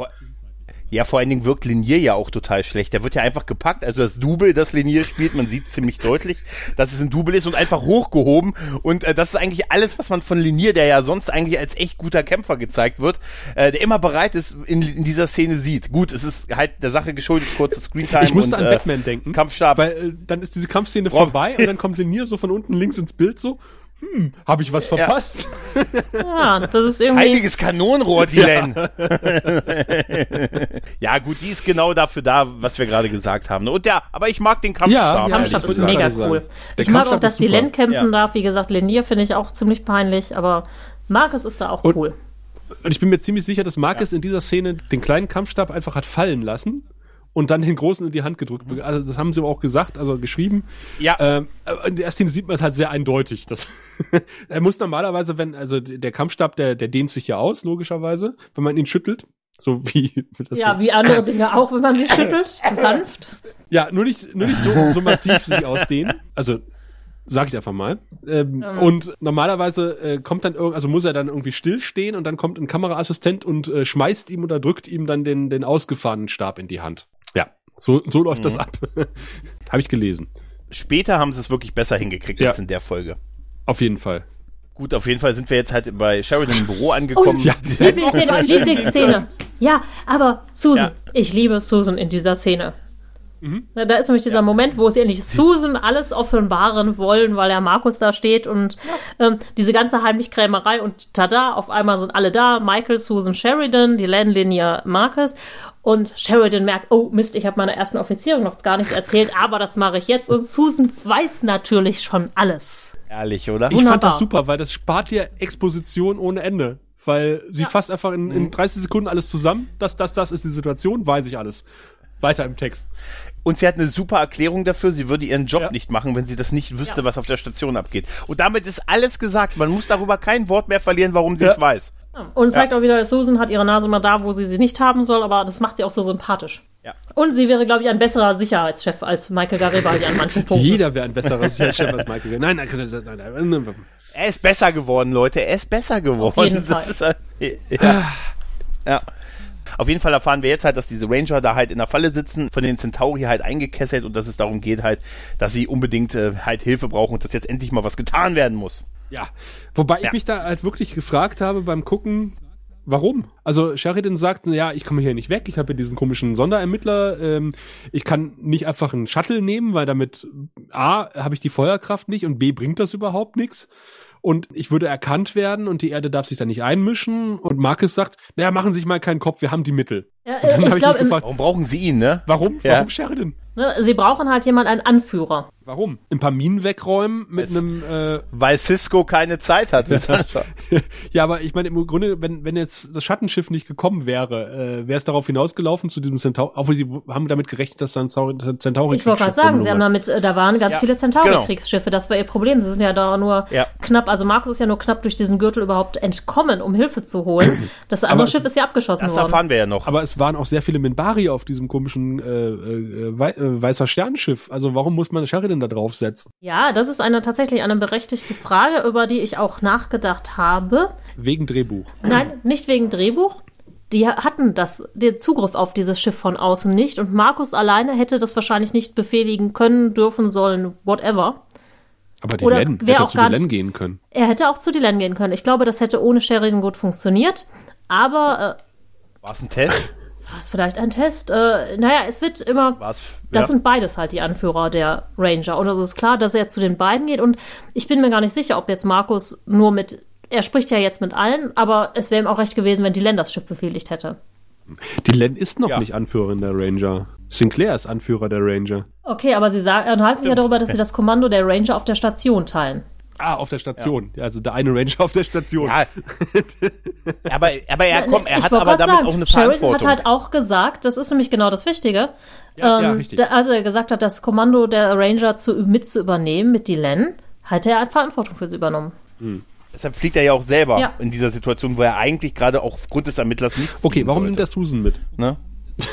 Ja, vor allen Dingen wirkt Linier ja auch total schlecht. Der wird ja einfach gepackt, also das Double, das Linier spielt, man sieht *laughs* ziemlich deutlich, dass es ein Double ist und einfach hochgehoben. Und äh, das ist eigentlich alles, was man von Linier, der ja sonst eigentlich als echt guter Kämpfer gezeigt wird, äh, der immer bereit ist, in, in dieser Szene sieht. Gut, es ist halt der Sache geschuldet, kurze Screentime Ich musste und, an äh, Batman denken. Kampfstab. Weil äh, dann ist diese Kampfszene Rob. vorbei und dann kommt Linier so von unten links ins Bild so, hm, habe ich was verpasst? Ja, *laughs* das ist irgendwie. Heiliges Kanonenrohr, *laughs* Dylan. *laughs* ja, gut, die ist genau dafür da, was wir gerade gesagt haben. Und ja, aber ich mag den Kampfstab. Ja, Kampfstab ich ist mega cool. Der Ich mag auch, Kampfstab dass die. Len kämpfen Ja. darf. Wie gesagt, Lenier finde ich auch ziemlich peinlich, aber Marcus ist da auch Und- cool. Und ich bin mir ziemlich sicher, dass Marcus in dieser Szene den kleinen Kampfstab einfach hat fallen lassen und dann den großen in die Hand gedrückt. Also das haben sie aber auch gesagt, also geschrieben. Ja. Ähm, in der Szene sieht man es halt sehr eindeutig. Dass *laughs* er muss normalerweise, wenn, also der Kampfstab, der, der dehnt sich ja aus, logischerweise, wenn man ihn schüttelt. So wie das Ja, so. wie andere Dinge auch, wenn man sie schüttelt. *laughs* Sanft. Ja, nur nicht, nur nicht so, so massiv sich ausdehnen. Also, sag ich einfach mal. Ähm, Und normalerweise äh, kommt dann irgend, also muss er dann irgendwie stillstehen und dann kommt ein Kameraassistent und äh, schmeißt ihm oder drückt ihm dann den, den ausgefahrenen Stab in die Hand. Ja, so, so läuft das ab. *laughs* Habe ich gelesen. Später haben sie es wirklich besser hingekriegt Ja. als in der Folge. Auf jeden Fall. Gut, auf jeden Fall sind wir jetzt halt bei Sheridan im Büro *laughs* angekommen. ja. Lieblingsszene, Lieblingsszene. Ja, aber Susan, Ja. ich liebe Susan in dieser Szene. Na, Da ist nämlich dieser Moment, wo sie endlich Susan alles offenbaren wollen, weil der Markus da steht und ähm, diese ganze Heimlichkrämerei und tada, auf einmal sind alle da. Michael, Susan, Sheridan, die Landlinie Marcus und Sheridan merkt, oh Mist, ich habe meiner ersten Offizierung noch gar nichts erzählt, *laughs* aber das mache ich jetzt und Susan weiß natürlich schon alles. Ehrlich, oder? Ich fand Wunderbar. das super, weil das spart dir Exposition ohne Ende. Weil sie fasst einfach in, in 30 Sekunden alles zusammen. Das, das, das ist die Situation, weiß ich alles. Weiter im Text. Und sie hat eine super Erklärung dafür, sie würde ihren Job Ja. nicht machen, wenn sie das nicht wüsste, was auf der Station abgeht. Und damit ist alles gesagt. Man muss darüber kein Wort mehr verlieren, warum sie Ja. es weiß. Und zeigt auch wieder, Susan hat ihre Nase mal da, wo sie sie nicht haben soll, aber das macht sie auch so sympathisch. Ja. Und sie wäre, glaube ich, ein besserer Sicherheitschef als Michael Garibaldi an manchen Punkten. Jeder wäre ein besserer Sicherheitschef als Michael. Nein, nein, nein, nein, nein, nein. Er ist besser geworden, Leute. Er ist besser geworden. jeden *laughs* das Fall. Ist, äh, ja. ja. Auf jeden Fall erfahren wir jetzt halt, dass diese Ranger da halt in der Falle sitzen, von den Centauri halt eingekesselt und dass es darum geht halt, dass sie unbedingt äh, halt Hilfe brauchen und dass jetzt endlich mal was getan werden muss. Ja. Wobei ich Ja. mich da halt wirklich gefragt habe beim Gucken, warum? Also Sheridan sagt, ja, ich komme hier nicht weg, ich habe hier diesen komischen Sonderermittler, ähm, ich kann nicht einfach einen Shuttle nehmen, weil damit A, habe ich die Feuerkraft nicht und B, bringt das überhaupt nichts. Und ich würde erkannt werden und die Erde darf sich da nicht einmischen. Und Marcus sagt, naja, machen Sie sich mal keinen Kopf, wir haben die Mittel. Ja, Und dann äh, ich glaube, Warum brauchen sie ihn, ne? warum? Ja. Warum Sheridan? ne, sie brauchen halt jemand, einen Anführer. Warum? Ein paar Minen wegräumen mit Es- einem äh, Weil Cisco keine Zeit hatte. *laughs* Ja, aber ich meine, im Grunde, wenn, wenn jetzt das Schattenschiff nicht gekommen wäre, äh, wäre es darauf hinausgelaufen zu diesem Centauri, auch sie haben damit gerechnet, dass dann Centauri Centauri Ich wollte gerade sagen, sie haben damit, äh, da waren ganz Ja, viele genau. Centauri-Kriegsschiffe, das war ihr Problem. Sie sind ja da nur Ja. knapp, also Markus ist ja nur knapp durch diesen Gürtel überhaupt entkommen, um Hilfe zu holen. Das andere es- Schiff ist ja abgeschossen Das worden. erfahren wir ja noch. Aber es waren auch sehr viele Minbari auf diesem komischen äh, äh, wei äh, weißer Sternschiff. Also warum muss man Sheridan da draufsetzen? Ja, das ist eine tatsächlich eine berechtigte Frage, über die ich auch nachgedacht habe. Wegen Drehbuch. Nein, nicht wegen Drehbuch. Die hatten das, den Zugriff auf dieses Schiff von außen nicht und Markus alleine hätte das wahrscheinlich nicht befehligen können, dürfen, sollen, whatever. Aber die Oder Len hätte auch zu nicht- gehen können. Er hätte auch zu Dylan gehen können. Ich glaube, das hätte ohne Sheridan gut funktioniert. Aber War es ein Test? War es vielleicht ein Test? Äh, naja, es wird immer. War es? Das ja. sind beides halt die Anführer der Ranger. Und es ist klar, dass er zu den beiden geht. Und ich bin mir gar nicht sicher, ob jetzt Markus nur mit. Er spricht ja jetzt mit allen, aber es wäre ihm auch recht gewesen, wenn Dylan das Schiff befehligt hätte. Die Len ist noch Ja. nicht Anführerin der Ranger. Sinclair ist Anführer der Ranger. Okay, aber sie sagen, unterhalten sich ja darüber, dass sie das Kommando der Ranger auf der Station teilen. Ah, auf der Station. Ja. Also der eine Ranger *laughs* auf der Station. Ja. *laughs* aber, aber er, komm, er Ich hat aber damit sagen, auch eine Sheridan Verantwortung. hat halt auch gesagt, das ist nämlich genau das Wichtige, Ja, ja, ähm, richtig. da- als er gesagt hat, das Kommando der Ranger zu, mit zu übernehmen, mit Dylan, hat er Verantwortung für sie übernommen. Deshalb fliegt er ja auch selber Ja. in dieser Situation, wo er eigentlich gerade auch aufgrund des Ermittlers nicht Okay, warum nimmt sollte, der Susan mit? ne? *laughs*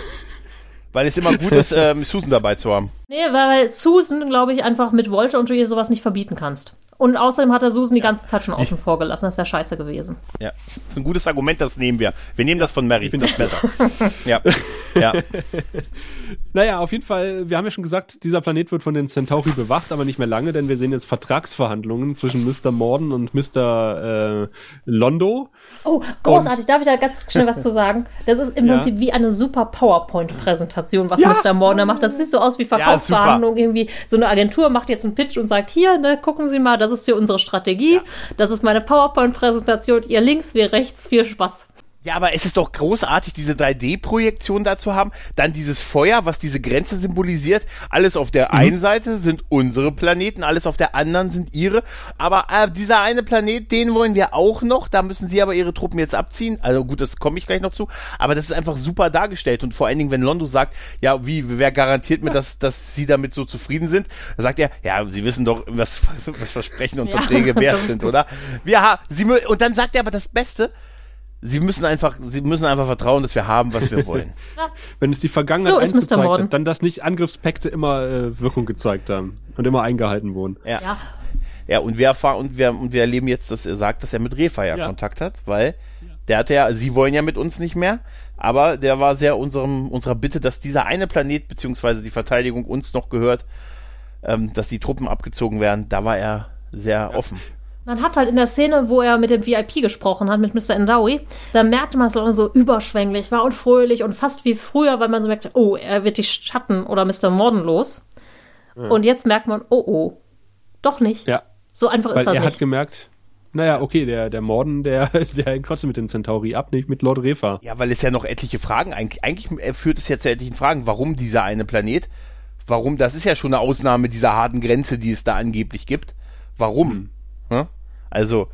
Weil es immer gut ist, ähm, Susan dabei zu haben. Nee, weil Susan, glaube ich, einfach mit wollte und du ihr sowas nicht verbieten kannst. Und außerdem hat er Susan die ganze Zeit schon außen vor gelassen. Das wäre scheiße gewesen. Ja, das ist ein gutes Argument, das nehmen wir. Wir nehmen das von Mary, finde das besser. *laughs* ja, ja. *laughs* Naja, auf jeden Fall, wir haben ja schon gesagt, dieser Planet wird von den Centauri bewacht, aber nicht mehr lange, denn wir sehen jetzt Vertragsverhandlungen zwischen Mr. Morden und Mr. Äh, Londo. Oh, großartig. Darf ich da ganz schnell was zu sagen? Das ist im Ja. Prinzip wie eine super PowerPoint-Präsentation, was Ja. Mr. Morner macht. Das sieht so aus wie Verkaufsverhandlungen. irgendwie so eine Agentur macht jetzt einen Pitch und sagt, hier, ne, gucken Sie mal, das ist hier unsere Strategie. Das ist meine PowerPoint-Präsentation. Ihr links, wir rechts. Viel Spaß. Ja, aber es ist doch großartig, diese 3D-Projektion da zu haben. Dann dieses Feuer, was diese Grenze symbolisiert. Alles auf der einen Seite sind unsere Planeten, alles auf der anderen sind ihre. Aber äh, dieser eine Planet, den wollen wir auch noch. Da müssen sie aber ihre Truppen jetzt abziehen. Also gut, das komme ich gleich noch zu. Aber das ist einfach super dargestellt. Und vor allen Dingen, wenn Londo sagt, ja, wie, wer garantiert mir, dass, dass sie damit so zufrieden sind? Da sagt er, ja, sie wissen doch, was, *laughs* was Versprechen und Ja, Verträge wert *laughs* sind, oder? Wir ha sie und dann sagt er aber das Beste. Sie müssen einfach, sie müssen einfach vertrauen, dass wir haben, was wir *laughs* wollen. Wenn es die Vergangenheit So ist eins Mr. gezeigt Morden. hat, dann dass nicht Angriffspakte immer äh, Wirkung gezeigt haben und immer eingehalten wurden. Ja. Ja. Ja, und wir erfahren, und wir, und wir erleben jetzt, dass er sagt, dass er mit Refa ja, Ja. Kontakt hat, weil der hatte ja, sie wollen ja mit uns nicht mehr, aber der war sehr unserem, unserer Bitte, dass dieser eine Planet, beziehungsweise die Verteidigung uns noch gehört, ähm, dass die Truppen abgezogen werden, da war er sehr offen. Man hat halt in der Szene, wo er mit dem VIP gesprochen hat, mit Mr. Endawi, da merkte man es auch so überschwänglich war und fröhlich und fast wie früher, weil man so merkte, oh, er wird die Schatten oder Mr. Morden los. Und jetzt merkt man, oh, oh, doch nicht. Ja, So einfach weil ist das er hat nicht. gemerkt, naja, okay, der, der Morden, der, *laughs* der hängt trotzdem mit den Centauri ab, nicht mit Lord Refa. Ja, weil es ja noch etliche Fragen, eigentlich, eigentlich äh, führt es ja zu etlichen Fragen, warum dieser eine Planet, warum, das ist ja schon eine Ausnahme dieser harten Grenze, die es da angeblich gibt. Warum? Hm? Also,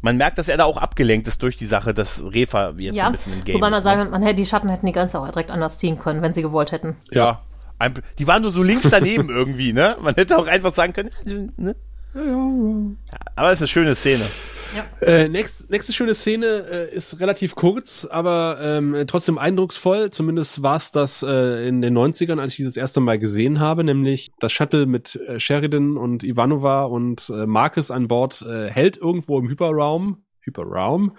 man merkt, dass er da auch abgelenkt ist durch die Sache, dass Refa jetzt so Ja, ein bisschen im Game wobei man ist. ne? sagen, man hätte die Schatten hätten die Grenze auch direkt anders ziehen können, wenn sie gewollt hätten. Ja. Ein, die waren nur so links daneben *laughs* irgendwie, ne? Man hätte auch einfach sagen können, ne? Ja, aber es ist eine schöne Szene. Äh, nächst, nächste schöne Szene äh, ist relativ kurz, aber ähm, trotzdem eindrucksvoll. Zumindest war es das äh, in den 90ern, als ich dieses erste Mal gesehen habe, nämlich das Shuttle mit äh, Sheridan und Ivanova und äh, Marcus an Bord äh, hält irgendwo im Hyperraum, Hyperraum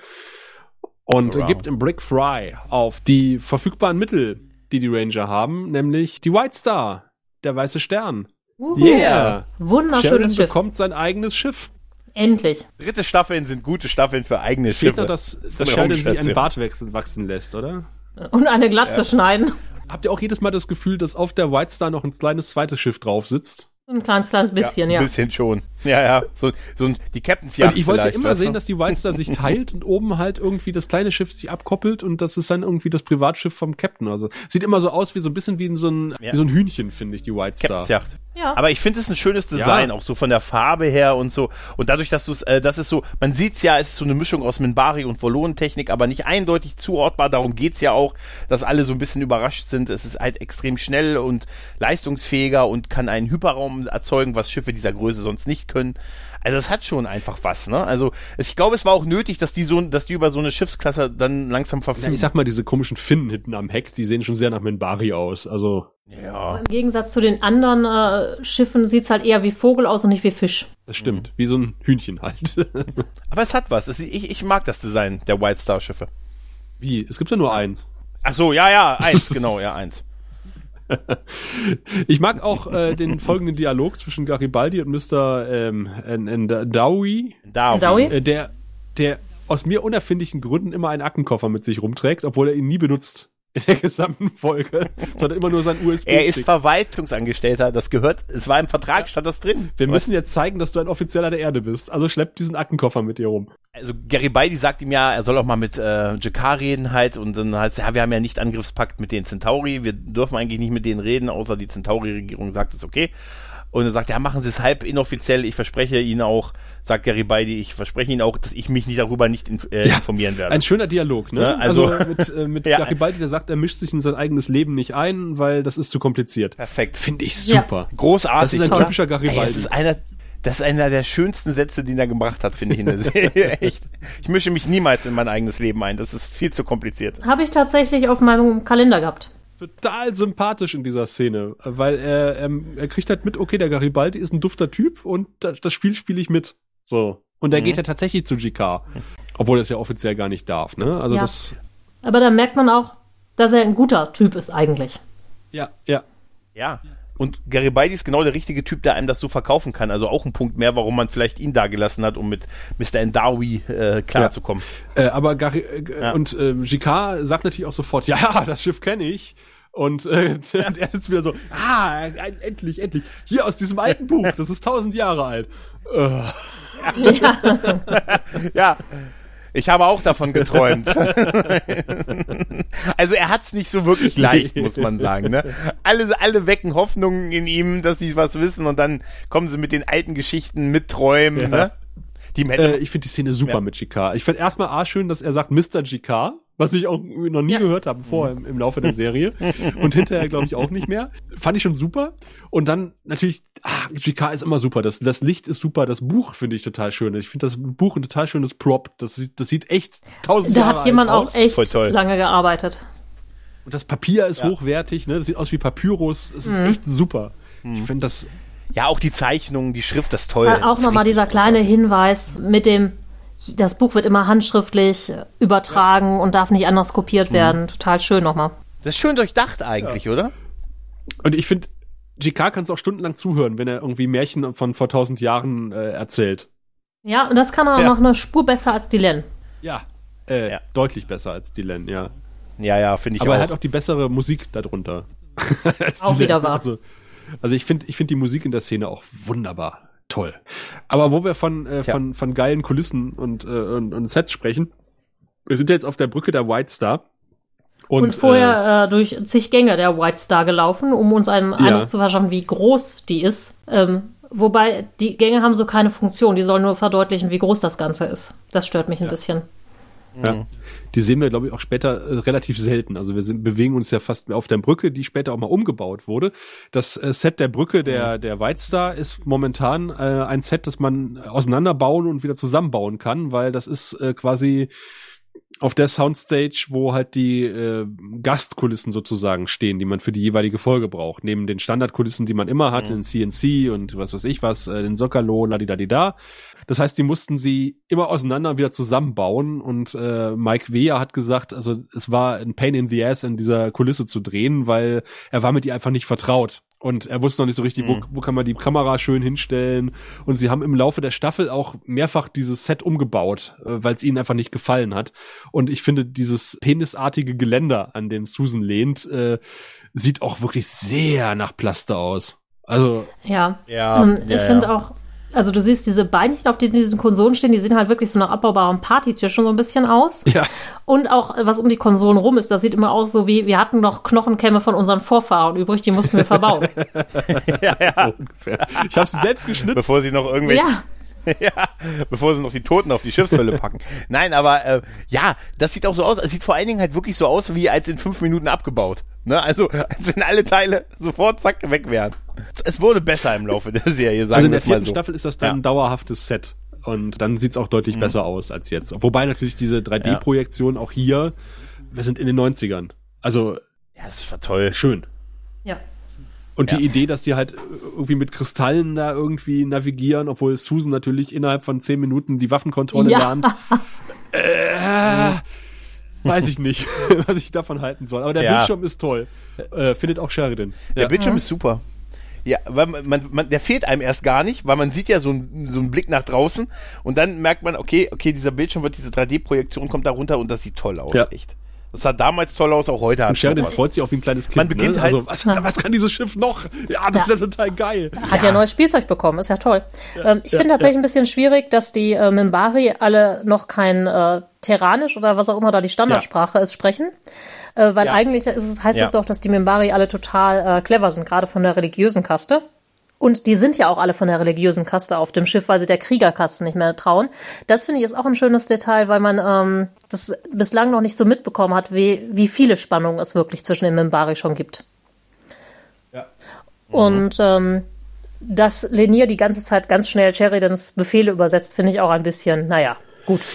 und Hyperraum. gibt im Brick Fry auf die verfügbaren Mittel, die die Ranger haben, nämlich die White Star, der weiße Stern. Uhu. Yeah! Sheridan Wunderschönes Schiff. bekommt sein eigenes Schiff. Endlich. Dritte Staffeln sind gute Staffeln für eigene Es fehlt Schiffe. dass, Von dass der Sheridan sich einen. Bart wachsen, wachsen lässt, oder? Und eine Glatze schneiden. Habt ihr auch jedes Mal das Gefühl, dass auf der White Star noch ein kleines zweites Schiff drauf sitzt? Ein kleines, kleines bisschen, ja. Ein bisschen schon. Ja, ja. So, so ein, die Captain's Yacht Und ich wollte immer sehen, du? dass die White Star sich *laughs* teilt und oben halt irgendwie das kleine Schiff sich abkoppelt und das ist dann irgendwie das Privatschiff vom Captain. Also sieht immer so aus wie so ein bisschen wie so ein, Ja. wie so ein Hühnchen, finde ich, die White Star. Captain's Yacht. Ja. Aber ich finde es ein schönes Design, Ja. auch so von der Farbe her und so. Und dadurch, dass du es, äh, das ist so, man sieht's ja, es ist so eine Mischung aus Minbari und Volonentechnik, aber nicht eindeutig zuortbar. Darum geht's ja auch, dass alle so ein bisschen überrascht sind. Es ist halt extrem schnell und leistungsfähiger und kann einen Hyperraum erzeugen, was Schiffe dieser Größe sonst nicht können. Also es hat schon einfach was, ne? Also es, ich glaube, es war auch nötig, dass die so, dass die über so eine Schiffsklasse dann langsam Ja, verfügen. ich sag mal, diese komischen Finnen hinten am Heck, die sehen schon sehr nach Minbari aus. Also, ja. Im Gegensatz zu den anderen äh, Schiffen sieht's halt eher wie Vogel aus und nicht wie Fisch. das stimmt. Wie so ein Hühnchen halt. *laughs* Aber es hat was. Es, ich, ich mag das Design der White Star Schiffe. wie? Es gibt ja nur eins. Ach so, ja, ja, *laughs* eins, genau, ja, eins. *laughs* Ich mag auch äh, den folgenden Dialog zwischen Garibaldi und Mr. Ähm, N- N- Dowie. Da. Dowie? Äh, der, der aus mir unerfindlichen Gründen immer einen Aktenkoffer mit sich rumträgt, obwohl er ihn nie benutzt in der gesamten Folge, sondern immer nur sein USB. Er ist Verwaltungsangestellter, das gehört, es war im Vertrag, stand das drin. Wir Was- müssen jetzt zeigen, dass du ein Offizieller der Erde bist. Also schlepp diesen Aktenkoffer mit dir rum. Also Garibaldi sagt ihm ja, er soll auch mal mit äh, Jakar reden halt und dann heißt ja, wir haben ja nicht Angriffspakt mit den Centauri, wir dürfen eigentlich nicht mit denen reden, außer die Centauri-Regierung sagt es okay. Und er sagt, ja, machen Sie es halb inoffiziell, ich verspreche Ihnen auch, sagt Garibaldi, ich verspreche Ihnen auch, dass ich mich nicht darüber nicht in, äh, Ja, informieren werde. Ein schöner Dialog, ne? Ne, also- also, mit, äh, *laughs* mit Ja. Garibaldi, der sagt, er mischt sich in sein eigenes Leben nicht ein, weil das ist zu kompliziert. Perfekt. Finde ich Ja. super. Großartig. Das ist ein oder? typischer Garibaldi. Ey, das ist einer, das ist einer der schönsten Sätze, den er gebracht hat, finde ich in der Serie. *laughs* Echt. Ich mische mich niemals in mein eigenes Leben ein. Das ist viel zu kompliziert. Habe ich tatsächlich auf meinem Kalender gehabt. Total sympathisch in dieser Szene, weil er, ähm, er kriegt halt mit, okay, der Garibaldi ist ein dufter Typ und das, das Spiel spiele ich mit. So. Und er Mhm. geht ja tatsächlich zu Jikar. Obwohl er es ja offiziell gar nicht darf, ne? Also Ja. das. Aber da merkt man auch, dass er ein guter Typ ist eigentlich. Ja, ja. Ja. Und Garibaldi ist genau der richtige Typ, der einem das so verkaufen kann. Also auch ein Punkt mehr, warum man vielleicht ihn da gelassen hat, um mit Mr. Endawi äh, klarzukommen. Äh, aber Gary, äh, Ja. und äh, Jikar sagt natürlich auch sofort, ja, ja, *laughs* das Schiff kenne ich. Und äh, *laughs* er sitzt wieder so, ah, endlich, endlich. Hier aus diesem alten Buch, das ist tausend Jahre alt. Äh, Ja. *laughs* Ich habe auch davon geträumt. *laughs* also er hat's nicht so wirklich leicht, muss man sagen. Ne? Alle, alle wecken Hoffnungen in ihm, dass sie was wissen und dann kommen sie mit den alten Geschichten mit Träumen. Ja. Ne? Die äh, ich finde die Szene super Ja. mit Jikar. Ich finde erstmal A schön, dass er sagt Mr. Jikar, was ich auch noch nie gehört habe vorher im, im Laufe der Serie. Und hinterher glaube ich auch nicht mehr. Fand ich schon super. Und dann natürlich, ah, Jikar ist immer super. Das, das Licht ist super. Das Buch finde ich total schön. Ich finde das Buch ein total schönes Prop. Das sieht, das sieht echt tausend Da Jahre hat jemand auch aus. echt lange gearbeitet. Und das Papier ist Ja. hochwertig, ne? Das sieht aus wie Papyrus. Es ist Mhm. echt super. Ich finde das. ja auch die Zeichnungen, die Schrift, das ist toll. Äh, auch nochmal dieser kleine großartig. Hinweis mit dem, das Buch wird immer handschriftlich äh, übertragen und darf nicht anders kopiert Mhm. werden. Total schön nochmal. Das ist schön durchdacht eigentlich, oder? Und ich finde, JK kannst auch stundenlang zuhören, wenn er irgendwie Märchen von vor tausend Jahren äh, erzählt. Ja, und das kann er auch Ja. noch eine Spur besser als Dylan. Ja. Äh, Ja. Deutlich besser als Dylan, ja. Ja, ja, finde ich Aber auch. er hat auch die bessere Musik darunter. *laughs* Auch wieder wahr. Also, also ich finde ich finde die Musik in der Szene auch wunderbar. Toll. Aber wo wir von, äh, von, von geilen Kulissen und, äh, und, und Sets sprechen, wir sind jetzt auf der Brücke der White Star. Und, Und, vorher äh, durch zig Gänge der White Star gelaufen, um uns einen Eindruck zu verschaffen, wie groß die ist. Ähm, wobei die Gänge haben so keine Funktion, die sollen nur verdeutlichen, wie groß das Ganze ist. Das stört mich ein bisschen. äh, ja, die sehen wir, glaube ich, auch später äh, relativ selten. Also wir sind, bewegen uns ja fast auf der Brücke, die später auch mal umgebaut wurde. Das äh, Set der Brücke der, der White Star ist momentan äh, ein Set, das man auseinanderbauen und wieder zusammenbauen kann, weil das ist äh, quasi auf der Soundstage, wo halt die äh, Gastkulissen sozusagen stehen, die man für die jeweilige Folge braucht. Neben den Standardkulissen, die man immer hat, in CNC und was weiß ich was, äh, den Soccerlo, ladidadida. Das heißt, die mussten sie immer auseinander und wieder zusammenbauen und äh, Mike Weir hat gesagt, also es war ein Pain in the Ass, in dieser Kulisse zu drehen, weil er war mit ihr einfach nicht vertraut. Und er wusste noch nicht so richtig, wo, wo kann man die Kamera schön hinstellen. Und sie haben im Laufe der Staffel auch mehrfach dieses Set umgebaut, äh, weil es ihnen einfach nicht gefallen hat. Und ich finde, dieses penisartige Geländer, an dem Susan lehnt, äh, sieht auch wirklich sehr nach Plaster aus. Also, Ja. Ja, Ähm, ja, ich finde ja. auch, also du siehst diese Beinchen, auf denen diesen Konsolen stehen, die sehen halt wirklich so nach abbaubaren Partytischen so ein bisschen aus. ja. Und auch, was um die Konsolen rum ist, das sieht immer aus so wie, wir hatten noch Knochenkämme von unseren Vorfahren übrig, die mussten wir verbauen. *laughs* ja, ja. so *laughs* ungefähr. Ich habe sie selbst geschnitzt. Bevor sie noch irgendwelche ja, *laughs* ja, bevor sie noch die Toten auf die Schiffshölle packen. Nein, aber äh, ja, das sieht auch so aus. Es sieht vor allen Dingen halt wirklich so aus, wie als in fünf Minuten abgebaut. Ne? Also, als wenn alle Teile sofort zack weg wären. Es wurde besser im Laufe der Serie, sagen Also in wir der es mal vierten so. Staffel ist das dann Ja. ein dauerhaftes Set. Und dann sieht's auch deutlich besser aus als jetzt. Wobei natürlich diese 3D-Projektion auch hier, wir sind in den 90ern. Also Ja, das war toll. schön. ja. Und Ja. die Idee, dass die halt irgendwie mit Kristallen da irgendwie navigieren, obwohl Susan natürlich innerhalb von zehn Minuten die Waffenkontrolle Ja. lernt. *laughs* Äh, weiß ich nicht, *laughs* was ich davon halten soll. Aber der Ja. Bildschirm ist toll. Äh, findet auch Sheridan. Der Ja. Bildschirm ist super. Ja, weil man, man, man, der fehlt einem erst gar nicht, weil man sieht ja so, ein, so einen Blick nach draußen und dann merkt man, okay, okay, dieser Bildschirm wird, diese 3D-Projektion kommt da runter und das sieht toll aus, Ja. echt. Das sah damals toll aus, auch heute hat Und Sheridan was. freut sich auch wie ein kleines Kind. Man beginnt ne? halt- also, was, was kann dieses Schiff noch? Ja, das ist ja total geil. Hat ja, neues Spielzeug bekommen, ist ja toll. ähm, ich finde tatsächlich ein bisschen schwierig, dass die äh, Mimbari alle noch kein äh, Terranisch oder was auch immer da die Standardsprache ist, sprechen. Äh, weil Ja. eigentlich ist es, heißt Ja. es doch, dass die Mimbari alle total äh, clever sind, gerade von der religiösen Kaste. Und die sind ja auch alle von der religiösen Kaste auf dem Schiff, weil sie der Kriegerkaste nicht mehr trauen. Das finde ich ist auch ein schönes Detail, weil man ähm, das bislang noch nicht so mitbekommen hat, wie, wie viele Spannungen es wirklich zwischen den Mimbari schon gibt. Ja. Und ähm, dass Lenier die ganze Zeit ganz schnell Sheridans Befehle übersetzt, finde ich auch ein bisschen, naja, gut.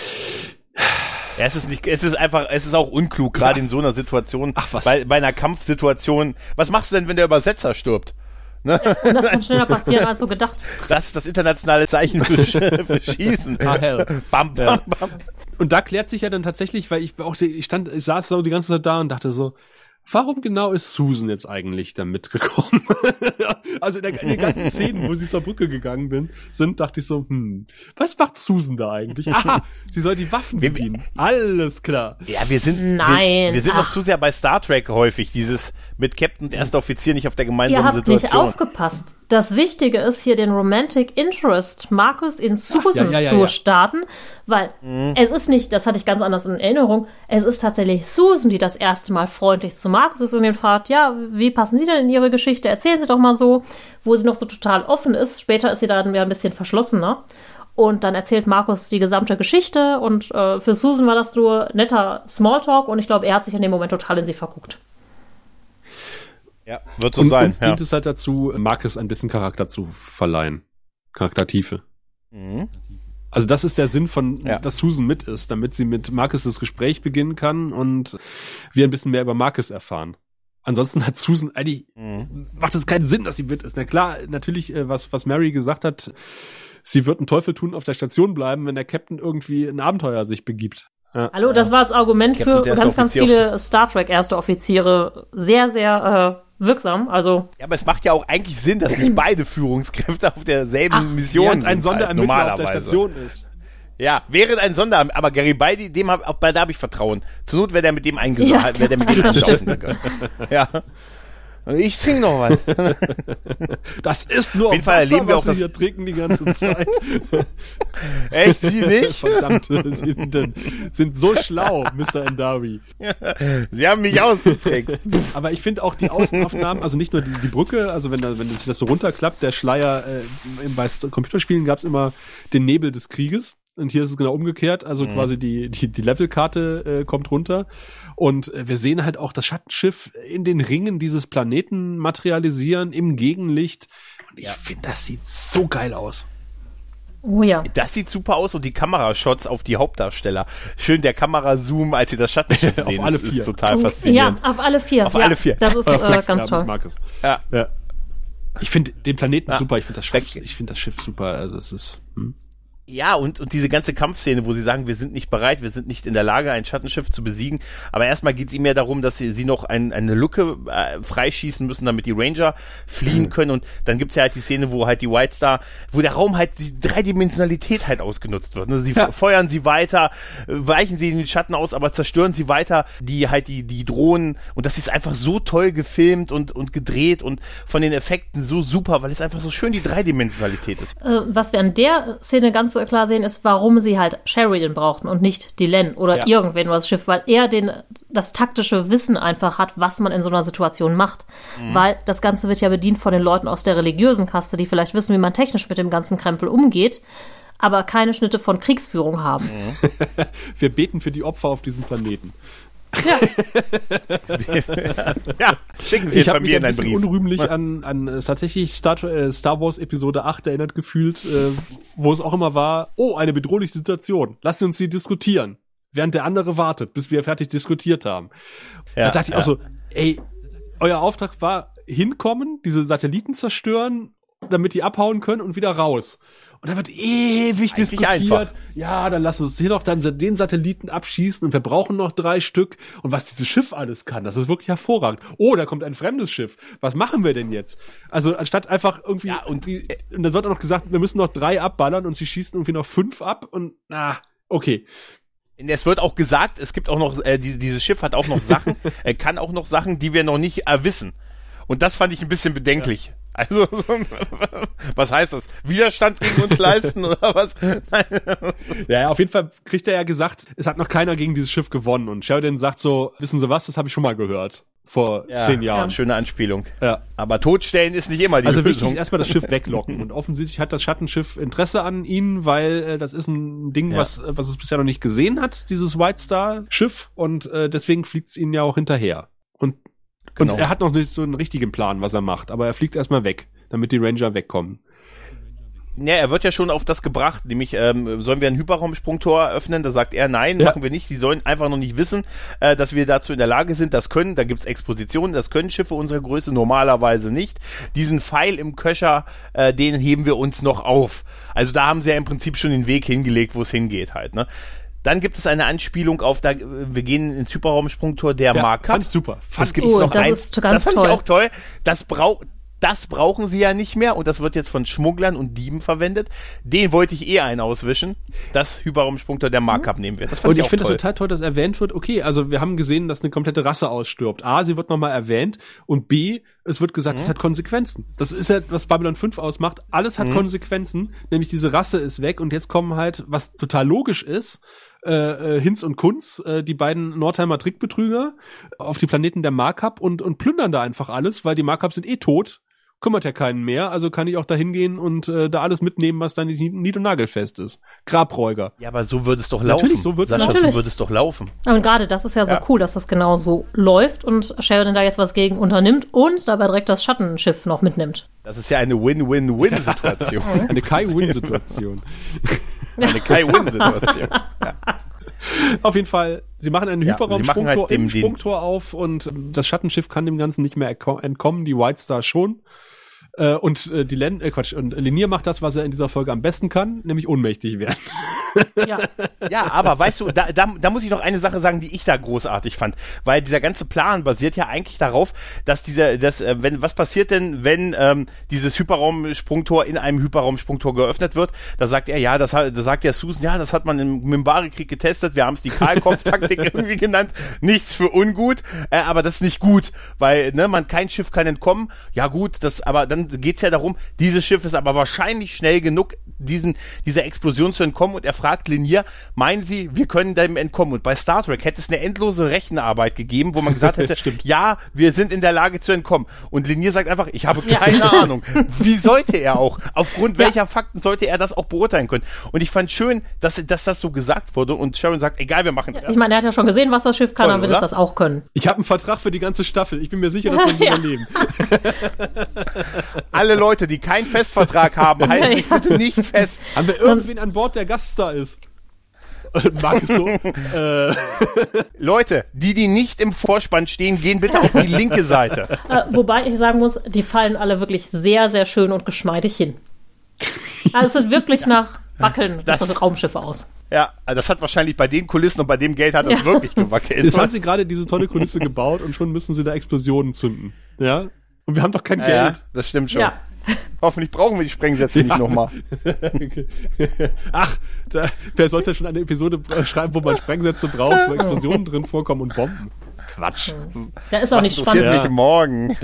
Ja, es ist nicht, es ist einfach, es ist auch unklug, gerade in so einer Situation. Ach, was? Bei, bei einer Kampfsituation. Was machst du denn, wenn der Übersetzer stirbt? Ne? Ja, und das kann schneller *laughs* passieren als so gedacht. Das ist das internationale Zeichen für, Sch- für *laughs* Schießen. Ah, hell. Bam, bam, Ja. bam. Und da klärt sich ja dann tatsächlich, weil ich auch, ich stand, ich saß so die ganze Zeit da und dachte so, warum genau ist Susan jetzt eigentlich da mitgekommen? *laughs* also in, der, in den ganzen Szenen, wo sie zur Brücke gegangen bin, sind, dachte ich so, hm, was macht Susan da eigentlich? Aha, sie soll die Waffen Wir- bedienen. Alles klar. Ja, wir sind, Nein, wir, wir sind noch ach. zu sehr bei Star Trek häufig, dieses mit Captain und erster Offizier nicht auf der Ihr gemeinsamen habt nicht Situation. aufgepasst. Das Wichtige ist hier den Romantic Interest Markus in Susan ja, ja, zu ja. starten, weil es ist nicht, das hatte ich ganz anders in Erinnerung, es ist tatsächlich Susan, die das erste Mal freundlich zu Markus ist und ihn fragt, ja, wie passen Sie denn in Ihre Geschichte? Erzählen Sie doch mal so, wo sie noch so total offen ist. Später ist sie dann wieder ein bisschen verschlossener. Und dann erzählt Markus die gesamte Geschichte und äh, für Susan war das nur netter Smalltalk und ich glaube, er hat sich in dem Moment total in sie verguckt. Ja, wird so Und sein. uns Ja. dient es halt dazu, Marcus ein bisschen Charakter zu verleihen. Charaktertiefe. Mhm. Also das ist der Sinn von, Ja. dass Susan mit ist, damit sie mit Marcus das Gespräch beginnen kann und wir ein bisschen mehr über Marcus erfahren. Ansonsten hat Susan eigentlich, Mhm. macht es keinen Sinn, dass sie mit ist. Na klar, natürlich, äh, was, was Mary gesagt hat, sie wird einen Teufel tun, auf der Station bleiben, wenn der Captain irgendwie ein Abenteuer sich begibt. Ja. Hallo, das war das Argument Captain, für ganz, ganz viele Star Trek erste Offiziere sehr, sehr äh, wirksam. Also Ja, aber es macht ja auch eigentlich Sinn, dass nicht *clears throat* beide Führungskräfte auf derselben Ach, Mission Während sind. ein Sonderermittler halt, auf der normalerweise. Station ist. Ja, während ein Sonderermittler, aber Garibaldi, dem hab, auch bei da habe ich Vertrauen. Zur Not wäre der mit dem eingesaut, Ja. wäre der mit dem gegangen. *laughs* Ja. Ich trinke noch was. *laughs* Das ist nur Auf jeden Fall Wasser, erleben wir was auch sie das- hier trinken die ganze *laughs* Zeit. Echt, sie nicht? Verdammt, *laughs* sie sind, sind so schlau, Mr. Endawi. Sie haben mich ausgetrickst. Aber ich finde auch die Außenaufnahmen, also nicht nur die, die Brücke, also wenn, da, wenn sich das so runterklappt, der Schleier, äh, im- bei Computerspielen gab es immer den Nebel des Krieges. Und hier ist es genau umgekehrt, also quasi die, die, die Levelkarte äh, kommt runter. Und äh, wir sehen halt auch das Schattenschiff in den Ringen dieses Planeten materialisieren im Gegenlicht. Und ich finde, das sieht so geil aus. Oh ja. Das sieht super aus und die Kamerashots auf die Hauptdarsteller. Schön der Kamerazoom, als sie das Schattenschiff *laughs* Auf sehen, alle ist, ist vier. total Ja, faszinierend. auf alle vier. Auf ja, alle vier. Das ist äh, ganz ja, toll. Markus. Ja. Ja. Ich finde den Planeten Ja. super, ich finde das Schiff, ich finde das Schiff super. Also es ist. Ja, und, und diese ganze Kampfszene, wo sie sagen, wir sind nicht bereit, wir sind nicht in der Lage, ein Schattenschiff zu besiegen. Aber erstmal geht es ihm ja darum, dass sie, sie noch ein, eine Lücke äh, freischießen müssen, damit die Ranger fliehen können. Und dann gibt's ja halt die Szene, wo halt die White Star, wo der Raum halt die Dreidimensionalität halt ausgenutzt wird. Ne? Sie Ja. feuern sie weiter, weichen sie in den Schatten aus, aber zerstören sie weiter, die halt die, die Drohnen. Und das ist einfach so toll gefilmt und, und gedreht und von den Effekten so super, weil es einfach so schön die Dreidimensionalität ist. Äh, was wir an der Szene ganz klar sehen, ist, warum sie halt Sheridan brauchten und nicht Dylan oder Ja. irgendwen über das Schiff, weil er den, das taktische Wissen einfach hat, was man in so einer Situation macht. Mhm. Weil das Ganze wird ja bedient von den Leuten aus der religiösen Kaste, die vielleicht wissen, wie man technisch mit dem ganzen Krempel umgeht, aber keine Schnitte von Kriegsführung haben. Mhm. *laughs* Wir beten für die Opfer auf diesem Planeten. *laughs* Ja, schicken Sie Ich jetzt bei habe mich mir in einen Brief. unrühmlich an, an äh, tatsächlich Star, äh, Star Wars Episode 8 erinnert gefühlt, äh, wo es auch immer war, oh, eine bedrohliche Situation, lassen Sie uns sie diskutieren. Während der andere wartet, bis wir fertig diskutiert haben. Ja, da dachte ich ja. auch so, ey, euer Auftrag war hinkommen, diese Satelliten zerstören, damit die abhauen können und wieder raus. Und da wird ewig Eigentlich diskutiert. einfach. Ja, dann lass uns hier noch dann den Satelliten abschießen und wir brauchen noch drei Stück. Und was dieses Schiff alles kann, das ist wirklich hervorragend. Oh, da kommt ein fremdes Schiff. Was machen wir denn jetzt? Also anstatt einfach irgendwie Ja, und- die, und dann wird auch noch gesagt, wir müssen noch drei abballern und sie schießen irgendwie noch fünf ab und na, okay. Es wird auch gesagt, es gibt auch noch, äh, die, dieses Schiff hat auch noch Sachen, *laughs* äh, kann auch noch Sachen, die wir noch nicht äh, wissen. Und das fand ich ein bisschen bedenklich. Also, so, was heißt das? Widerstand gegen uns leisten oder was? Nein. Ja, ja, auf jeden Fall kriegt er ja gesagt, es hat noch keiner gegen dieses Schiff gewonnen. Und Sheridan sagt so, wissen Sie was, das habe ich schon mal gehört. Vor zehn Jahren. Schöne Anspielung. Ja. Aber totstellen ist nicht immer die Also wichtig Lösung. ist erstmal das Schiff weglocken. Und offensichtlich hat das Schattenschiff Interesse an ihnen, weil äh, das ist ein Ding, Ja. was, äh, was es bisher noch nicht gesehen hat, dieses White Star Schiff. Und äh, deswegen fliegt es ihnen ja auch hinterher. Und, Genau. und er hat noch nicht so einen richtigen Plan, was er macht. Aber er fliegt erstmal weg, damit die Ranger wegkommen. Ja, er wird ja schon auf das gebracht, nämlich ähm, sollen wir ein Hyperraumsprungtor öffnen? Da sagt er, nein, Ja. machen wir nicht. Die sollen einfach noch nicht wissen, äh, dass wir dazu in der Lage sind. Das können, da gibt's Expositionen, das können Schiffe unserer Größe normalerweise nicht. Diesen Pfeil im Köcher, äh, den heben wir uns noch auf. Also da haben sie ja im Prinzip schon den Weg hingelegt, wo es hingeht halt. Ne? Dann gibt es eine Anspielung auf, da, wir gehen ins Hyperraumsprungtor der Ja, Mark fand ich super. Das Fand gibt's Oh, noch das eins. ist ganz das fand toll. ich auch toll. Das braucht das brauchen sie ja nicht mehr und das wird jetzt von Schmugglern und Dieben verwendet. Den wollte ich eh einen auswischen. Das Hyperraumsprungtor der Markup nehmen wir. Das Und ich auch finde toll. total toll, dass erwähnt wird, okay, also wir haben gesehen, dass eine komplette Rasse ausstirbt. A, sie wird nochmal erwähnt und B, es wird gesagt, Mhm. es hat Konsequenzen. Das ist ja, was Babylon 5 ausmacht. Alles hat Mhm. Konsequenzen, nämlich diese Rasse ist weg und jetzt kommen halt, was total logisch ist, äh, äh, Hinz und Kunz, äh, die beiden Nordheimer Trickbetrüger, auf die Planeten der Markup und, und plündern da einfach alles, weil die Markup sind eh tot. Kümmert ja keinen mehr, also kann ich auch da hingehen und äh, da alles mitnehmen, was dann nicht nied- und nagelfest ist. Grabräuger. Ja, aber so würde es doch laufen. Natürlich, so Sascha, natürlich. so würde es doch laufen. Und gerade das ist ja so Ja. cool, dass das genau so läuft und Sheridan da jetzt was gegen unternimmt und dabei direkt das Schattenschiff noch mitnimmt. Das ist ja eine Win-Win-Win-Situation. *laughs* Eine Kai-Win-Situation. *laughs* eine Kai-Win-Situation. Auf jeden Fall, sie machen ein Ja, Hyperraumsprungtor halt im Sprungtor auf und das Schattenschiff kann dem Ganzen nicht mehr entkommen, die White Star schon. Äh, und äh, die Len äh, Quatsch, und Linier macht das, was er in dieser Folge am besten kann, nämlich ohnmächtig werden. Ja. *laughs* Ja, aber weißt du, da, da, da muss ich noch eine Sache sagen, die ich da großartig fand, weil dieser ganze Plan basiert ja eigentlich darauf, dass dieser, dass, äh, wenn, was passiert denn, wenn ähm, dieses Hyperraumsprungtor in einem Hyperraumsprungtor geöffnet wird? Da sagt er, ja, das, hat- da sagt ja Susan, ja, das hat man im Mimbari-Krieg getestet, wir haben es die Kahlkopf-Taktik *laughs* irgendwie genannt, nichts für ungut, äh, aber das ist nicht gut, weil ne, man kein Schiff kann entkommen. Ja gut, das, aber dann geht's ja darum, dieses Schiff ist aber wahrscheinlich schnell genug, diesen, dieser Explosion zu entkommen und er fragt Linier, meinen Sie, wir können dem entkommen? Und bei Star Trek hätte es eine endlose Rechenarbeit gegeben, wo man gesagt *laughs* hätte, Stimmt. ja, wir sind in der Lage zu entkommen. Und Linier sagt einfach, ich habe keine *laughs* Ahnung. Wie sollte er auch? Aufgrund welcher Fakten sollte er das auch beurteilen können? Und ich fand schön, dass, dass das so gesagt wurde und Sharon sagt, egal, wir machen das. Ich meine, er hat ja schon gesehen, was das Schiff kann, Toll, dann wird es das auch können. Ich habe einen Vertrag für die ganze Staffel. Ich bin mir sicher, dass wir es *laughs* Ja. überleben. Alle Leute, die keinen Festvertrag haben, *laughs* halten sich bitte nicht fest. Haben wir irgendwen an Bord, der Gaststar ist? *laughs* Mag es so? *laughs* äh, Leute, die, die nicht im Vorspann stehen, gehen bitte auf die linke Seite. Äh, wobei ich sagen muss, die fallen alle wirklich sehr, sehr schön und geschmeidig hin. Also es sieht wirklich nach Wackeln Das- das, das Raumschiff aus. Ja, das hat wahrscheinlich bei den Kulissen und bei dem Geld hat das Ja. wirklich gewackelt. jetzt haben sie gerade diese tolle Kulisse gebaut und schon müssen sie da Explosionen zünden. Ja? Und wir haben doch kein ja, ja, Geld. das stimmt schon. Ja. Hoffentlich brauchen wir die Sprengsätze nicht nochmal. *laughs* Ach, da, wer sollte schon eine Episode schreiben, wo man Sprengsätze braucht, wo Explosionen drin vorkommen und Bomben? Quatsch. Da ist auch Was nicht spannend. mich morgen?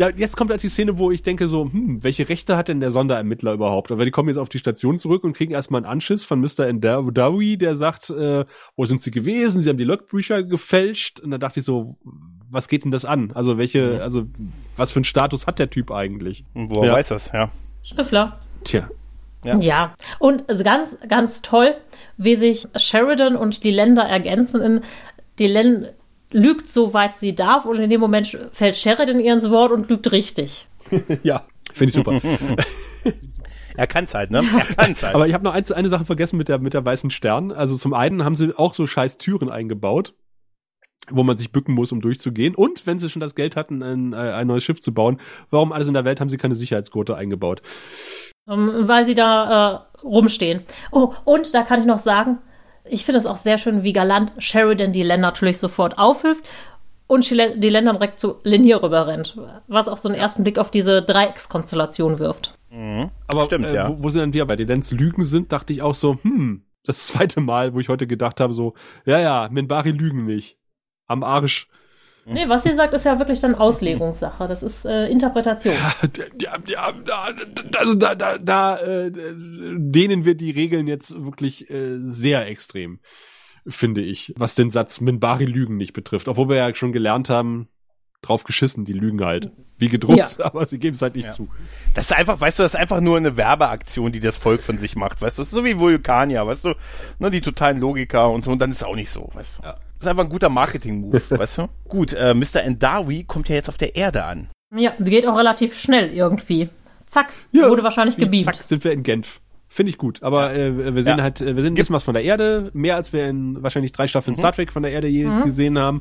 Ja, jetzt kommt halt die Szene, wo ich denke so, hm, welche Rechte hat denn der Sonderermittler überhaupt? Aber die kommen jetzt auf die Station zurück und kriegen erstmal einen Anschiss von Mr. Endawi, der sagt, äh, wo sind sie gewesen? Sie haben die Logbücher gefälscht. Und da dachte ich so, was geht denn das an? Also welche, also was für einen Status hat der Typ eigentlich? Und Woher Ja. weiß das, ja. Schnüffler. Tja. Ja. Ja. Und also ganz, ganz toll, wie sich Sheridan und die Länder ergänzen in die Len lügt soweit sie darf und in dem Moment fällt Sheridan ihr ins Wort und lügt richtig. *laughs* Ja, finde ich super. *laughs* Er kann's halt, ne? Er kann's halt. Aber ich habe noch eins, eine Sache vergessen mit der, mit der weißen Stern. Also zum einen haben sie auch so scheiß Türen eingebaut, wo man sich bücken muss, um durchzugehen. Und wenn sie schon das Geld hatten, ein, äh, ein neues Schiff zu bauen, warum alles in der Welt haben sie keine Sicherheitsgurte eingebaut? Ähm, weil sie da äh, rumstehen. Oh, und da kann ich noch sagen, ich finde es auch sehr schön, wie galant Sheridan die Länder natürlich sofort aufhilft und die Länder direkt zu Linier rüberrennt, was auch so einen ersten Blick auf diese Dreieckskonstellation wirft. Aber Stimmt, äh, ja. wo, wo sie dann wieder bei den Lenz Lügen sind, dachte ich auch so, hm, das zweite Mal, wo ich heute gedacht habe, so, ja, ja, Minbari lügen nicht. Am Arsch. Nee, was sie sagt, ist ja wirklich dann Auslegungssache. Das ist äh, Interpretation. Ja, ja, da, also da, da, da äh, dehnen wir die Regeln jetzt wirklich äh, sehr extrem, finde ich, was den Satz Minbari Lügen nicht betrifft. Obwohl wir ja schon gelernt haben, drauf geschissen, die lügen halt. Wie gedruckt, Ja. *laughs* aber sie geben es halt nicht Ja. zu. Das ist einfach, weißt du, das ist einfach nur eine Werbeaktion, die das Volk von sich macht, weißt du? Das ist so wie Vulkanier, weißt du? Ne, die totalen Logiker und so, und dann ist es auch nicht so, weißt du? Ja. Das ist einfach ein guter Marketing-Move, *laughs* weißt du? Gut, äh, Mr. Endawi kommt ja jetzt auf der Erde an. Ja, sie geht auch relativ schnell irgendwie. zack, wurde wahrscheinlich gebeamt. Zack, sind wir in Genf. Finde ich gut. Aber äh, wir sehen Ja. halt, äh, wir sehen ein bisschen was von der Erde, mehr als wir in wahrscheinlich drei Staffeln Star Trek von der Erde je gesehen haben.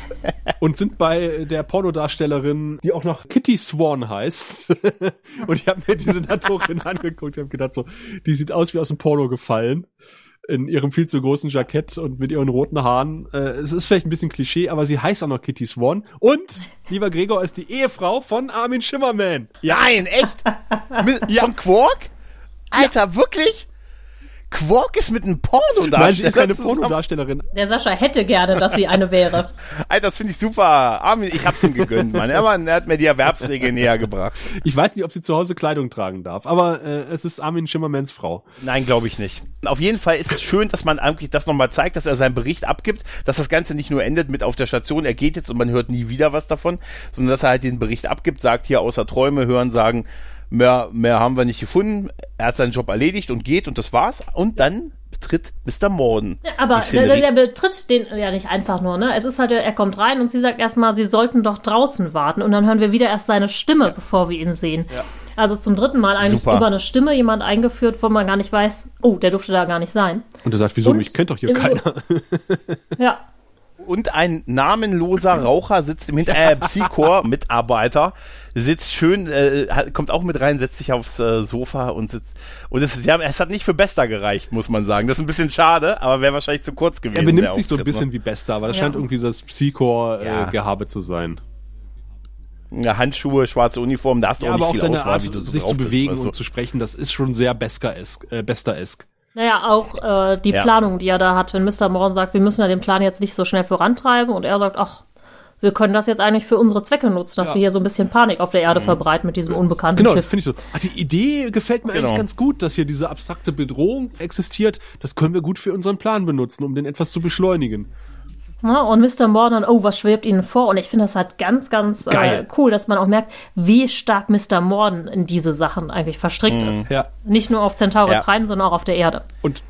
*laughs* Und sind bei der Pornodarstellerin, die auch noch Kitty Swan heißt. *laughs* Und ich habe mir diese Senatorin angeguckt und habe gedacht, so, die sieht aus wie aus dem Porno gefallen. In ihrem viel zu großen Jackett und mit ihren roten Haaren. Äh, es ist vielleicht ein bisschen Klischee, aber sie heißt auch noch Kitty Swan. Und, lieber Gregor, ist die Ehefrau von Armin Schimmerman. Nein, echt? *laughs* Mit, Von Quark? Alter, wirklich? Quark ist mit einem Porno da. Nein, sie ist keine Pornodarstellerin. Der Sascha hätte gerne, dass sie eine wäre. *laughs* Alter, das finde ich super. Armin, ich hab's ihm gegönnt, Mann. Er, Mann, er hat mir die Erwerbsregel näher gebracht. Ich weiß nicht, ob sie zu Hause Kleidung tragen darf, aber äh, es ist Armin Schimmermans Frau. Nein, glaube ich nicht. Auf jeden Fall ist es schön, dass man eigentlich das nochmal zeigt, dass er seinen Bericht abgibt, dass das Ganze nicht nur endet mit auf der Station, er geht jetzt und man hört nie wieder was davon, sondern dass er halt den Bericht abgibt, sagt hier außer Träume hören, sagen, mehr, mehr haben wir nicht gefunden, er hat seinen Job erledigt und geht und das war's. Und dann betritt Mr. Morden. Ja, aber der, Szenerie. der betritt den ja nicht einfach nur, ne? Es ist halt, er kommt rein und sie sagt erstmal, sie sollten doch draußen warten und dann hören wir wieder erst seine Stimme, bevor wir ihn sehen. Also zum dritten Mal eigentlich Super. über eine Stimme jemand eingeführt, wo man gar nicht weiß, oh, der durfte da gar nicht sein. Und er sagt, wieso, Und mich kennt doch hier keiner. *laughs* Ja. Und ein namenloser Raucher sitzt im Hinter äh, Psychor-Mitarbeiter, *laughs* sitzt schön, äh, kommt auch mit rein, setzt sich aufs äh, Sofa und sitzt. Und es, ist, sie haben, es hat nicht für Bester gereicht, muss man sagen. Das ist ein bisschen schade, aber wäre wahrscheinlich zu kurz gewesen. Er benimmt sich so ein Auftritt, bisschen wie Bester, aber das Ja. scheint irgendwie das Psychor-Gehabe Ja. äh, Gehabe zu sein. Ne? Ja, Handschuhe, schwarze Uniform, da hast du Ja, auch aber auch nicht viel seine Auswahl, Art, wie du so sich zu bist, bewegen weißt du. und zu sprechen, das ist schon sehr Besker-esk, äh, Bester-esk. Naja, auch äh, die Ja. Planung, die er da hat, wenn Mr. Morgan sagt, wir müssen ja den Plan jetzt nicht so schnell vorantreiben und er sagt, ach, wir können das jetzt eigentlich für unsere Zwecke nutzen, dass Ja. wir hier so ein bisschen Panik auf der Erde verbreiten mit diesem unbekannten Genau, Schiff. finde ich so. Ah, die Idee gefällt mir Genau. eigentlich ganz gut, dass hier diese abstrakte Bedrohung existiert. Das können wir gut für unseren Plan benutzen, um den etwas zu beschleunigen. Ja, und Mr. Morgan, oh, was schwebt Ihnen vor? Und ich finde das halt ganz, ganz äh, cool, dass man auch merkt, wie stark Mr. Morden in diese Sachen eigentlich verstrickt ist. Ja. Nicht nur auf Centauri Ja. Prime, sondern auch auf der Erde. Und,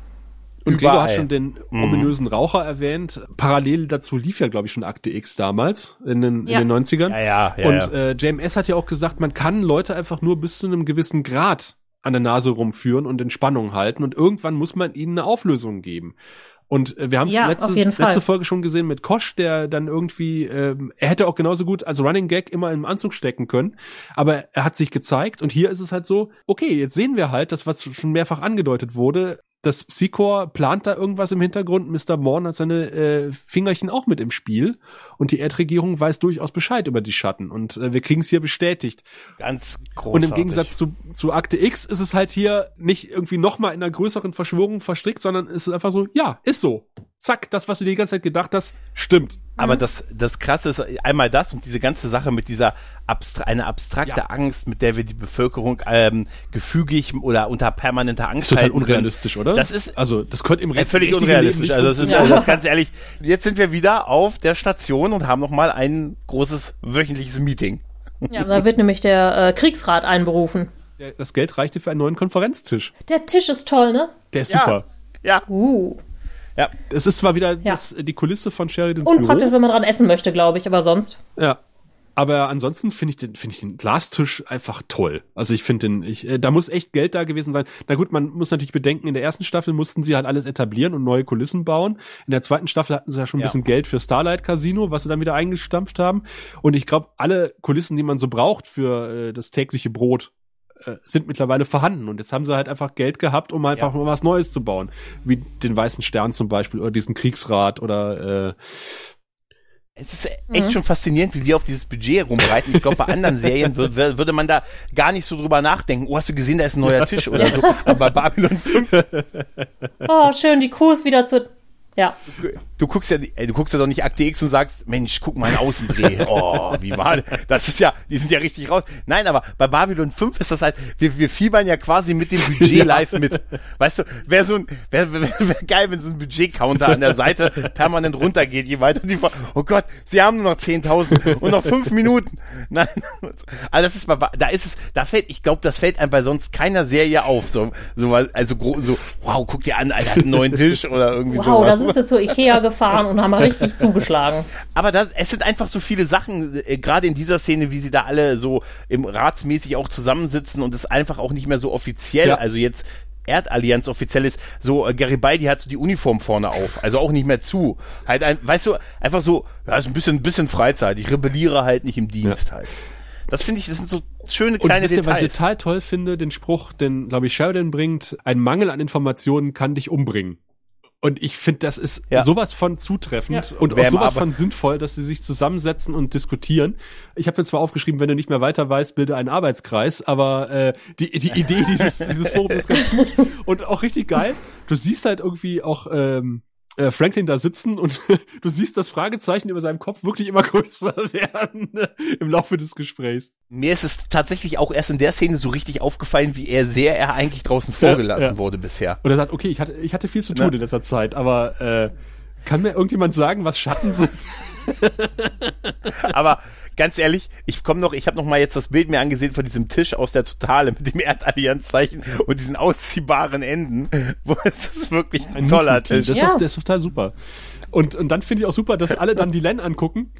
und. Gregor hat schon den ominösen Raucher erwähnt. Parallel dazu lief ja, glaube ich, schon Akte X damals, in den, Ja. in den 90ern. Ja, ja, ja, Und. Äh, JMS hat ja auch gesagt, man kann Leute einfach nur bis zu einem gewissen Grad an der Nase rumführen und in Spannung halten und irgendwann muss man ihnen eine Auflösung geben. Und äh, wir haben es Ja, letzte, letzte Folge schon gesehen mit Kosch, der dann irgendwie, ähm, er hätte auch genauso gut als Running Gag immer im Anzug stecken können, aber er hat sich gezeigt und hier ist es halt so, okay, jetzt sehen wir halt, das was schon mehrfach angedeutet wurde, das Psychor plant da irgendwas im Hintergrund. Mr. Morn hat seine äh, Fingerchen auch mit im Spiel und die Erdregierung weiß durchaus Bescheid über die Schatten und äh, wir kriegen es hier bestätigt. Ganz großartig. Und im Gegensatz zu, zu Akte X ist es halt hier nicht irgendwie nochmal in einer größeren Verschwörung verstrickt, sondern es ist einfach so, ja, ist so. Zack, das, was du dir die ganze Zeit gedacht hast, stimmt. Aber das, das Krasse ist einmal das und diese ganze Sache mit dieser abstra eine abstrakte Ja. Angst, mit der wir die Bevölkerung ähm, gefügig oder unter permanenter Angst Ist total halten können. unrealistisch, oder? Das ist also, das könnte im äh, völlig unrealistisch. Leben nicht Also das ist funktionieren. also das ist ganz ehrlich. Jetzt sind wir wieder auf der Station und haben noch mal ein großes wöchentliches Meeting. Ja, da wird nämlich der äh, Kriegsrat einberufen. Ja, Das Geld reichte für einen neuen Konferenztisch. Der Tisch ist toll, ne? Der ist Ja. super. Ja, Uh. Ja. Es ist zwar wieder Ja. das, die Kulisse von Sheridans Unpraktisch, Büro. wenn man dran essen möchte, glaube ich, aber sonst. Ja. Aber ansonsten finde ich den, finde ich den Glastisch einfach toll. Also ich finde den, ich, äh, da muss echt Geld da gewesen sein. Na gut, man muss natürlich bedenken, in der ersten Staffel mussten sie halt alles etablieren und neue Kulissen bauen. In der zweiten Staffel hatten sie ja schon ein Ja. bisschen Geld für Starlight Casino, was sie dann wieder eingestampft haben. Und ich glaube, alle Kulissen, die man so braucht für äh, das tägliche Brot, äh, sind mittlerweile vorhanden. Und jetzt haben sie halt einfach Geld gehabt, um einfach mal was Neues zu bauen. Wie den Weißen Stern zum Beispiel oder diesen Kriegsrat oder äh, Es ist echt schon faszinierend, wie wir auf dieses Budget rumreiten. Ich glaube, bei anderen *laughs* Serien würd, wür- würde man da gar nicht so drüber nachdenken. Oh, hast du gesehen, da ist ein neuer Tisch oder so. *laughs* Aber bei Babylon 5, Oh, schön, die Crew ist wieder zu. Ja. du guckst ja, du guckst ja doch nicht Akte X und sagst, Mensch, guck mal einen Außendreh. *laughs* Oh, wie war das? ist ja, die sind ja richtig raus. Nein, aber bei Babylon 5 ist das halt, wir, wir fiebern ja quasi mit dem Budget *laughs* live mit. Weißt du, wäre so ein, wäre wär, wär geil, wenn so ein Budget-Counter an der Seite *laughs* permanent runtergeht, je weiter die, oh Gott, sie haben nur noch 10.000 und noch fünf Minuten. Nein, also das ist bei, da ist es, da fällt, ich glaube, das fällt einem bei sonst keiner Serie auf, so, so, also, so, wow, guck dir an, Alter, hat einen neuen Tisch oder irgendwie Wow, sowas. Sind sie zur Ikea *laughs* gefahren und haben richtig zugeschlagen. Aber das, es sind einfach so viele Sachen, äh, gerade in dieser Szene, wie sie da alle so im ratsmäßig auch zusammensitzen und es einfach auch nicht mehr so offiziell, Ja. also jetzt Erdallianz offiziell ist, so äh, Garibaldi hat so die Uniform vorne auf, also auch nicht mehr zu. Halt ein, weißt du, einfach so, ja, ist ein bisschen, ein bisschen Freizeit, ich rebelliere halt nicht im Dienst halt. Das finde ich, das sind so schöne Und kleine wisst ihr, was ich total toll finde, den Spruch, den, glaube ich, Sheridan bringt, ein Mangel an Informationen kann dich umbringen. Und ich finde, das ist Ja. sowas von zutreffend und Wer auch sowas von sinnvoll, dass sie sich zusammensetzen und diskutieren. Ich habe mir zwar aufgeschrieben, wenn du nicht mehr weiter weißt, bilde einen Arbeitskreis, aber äh, die, die Idee dieses, dieses Forums ist ganz gut *laughs* und auch richtig geil. Du siehst halt irgendwie auch ähm, äh, Franklin da sitzen und *laughs* du siehst das Fragezeichen über seinem Kopf wirklich immer *laughs* größer werden äh, im Laufe des Gesprächs. Mir ist es tatsächlich auch erst in der Szene so richtig aufgefallen, wie er sehr er eigentlich draußen vorgelassen ja. wurde bisher. Und er sagt, okay, ich hatte, ich hatte viel zu tun Ja. in letzter Zeit, aber äh, kann mir irgendjemand sagen, was Schatten sind? *laughs* Aber ganz ehrlich, ich komme noch, ich habe noch mal jetzt das Bild mir angesehen von diesem Tisch aus der Totale mit dem Erdallianzzeichen und diesen ausziehbaren Enden. *laughs* Wo es ist wirklich ein, toller. Tisch. Das, Ja. ist, das ist total super. Und, und dann finde ich auch super, dass alle dann die Len angucken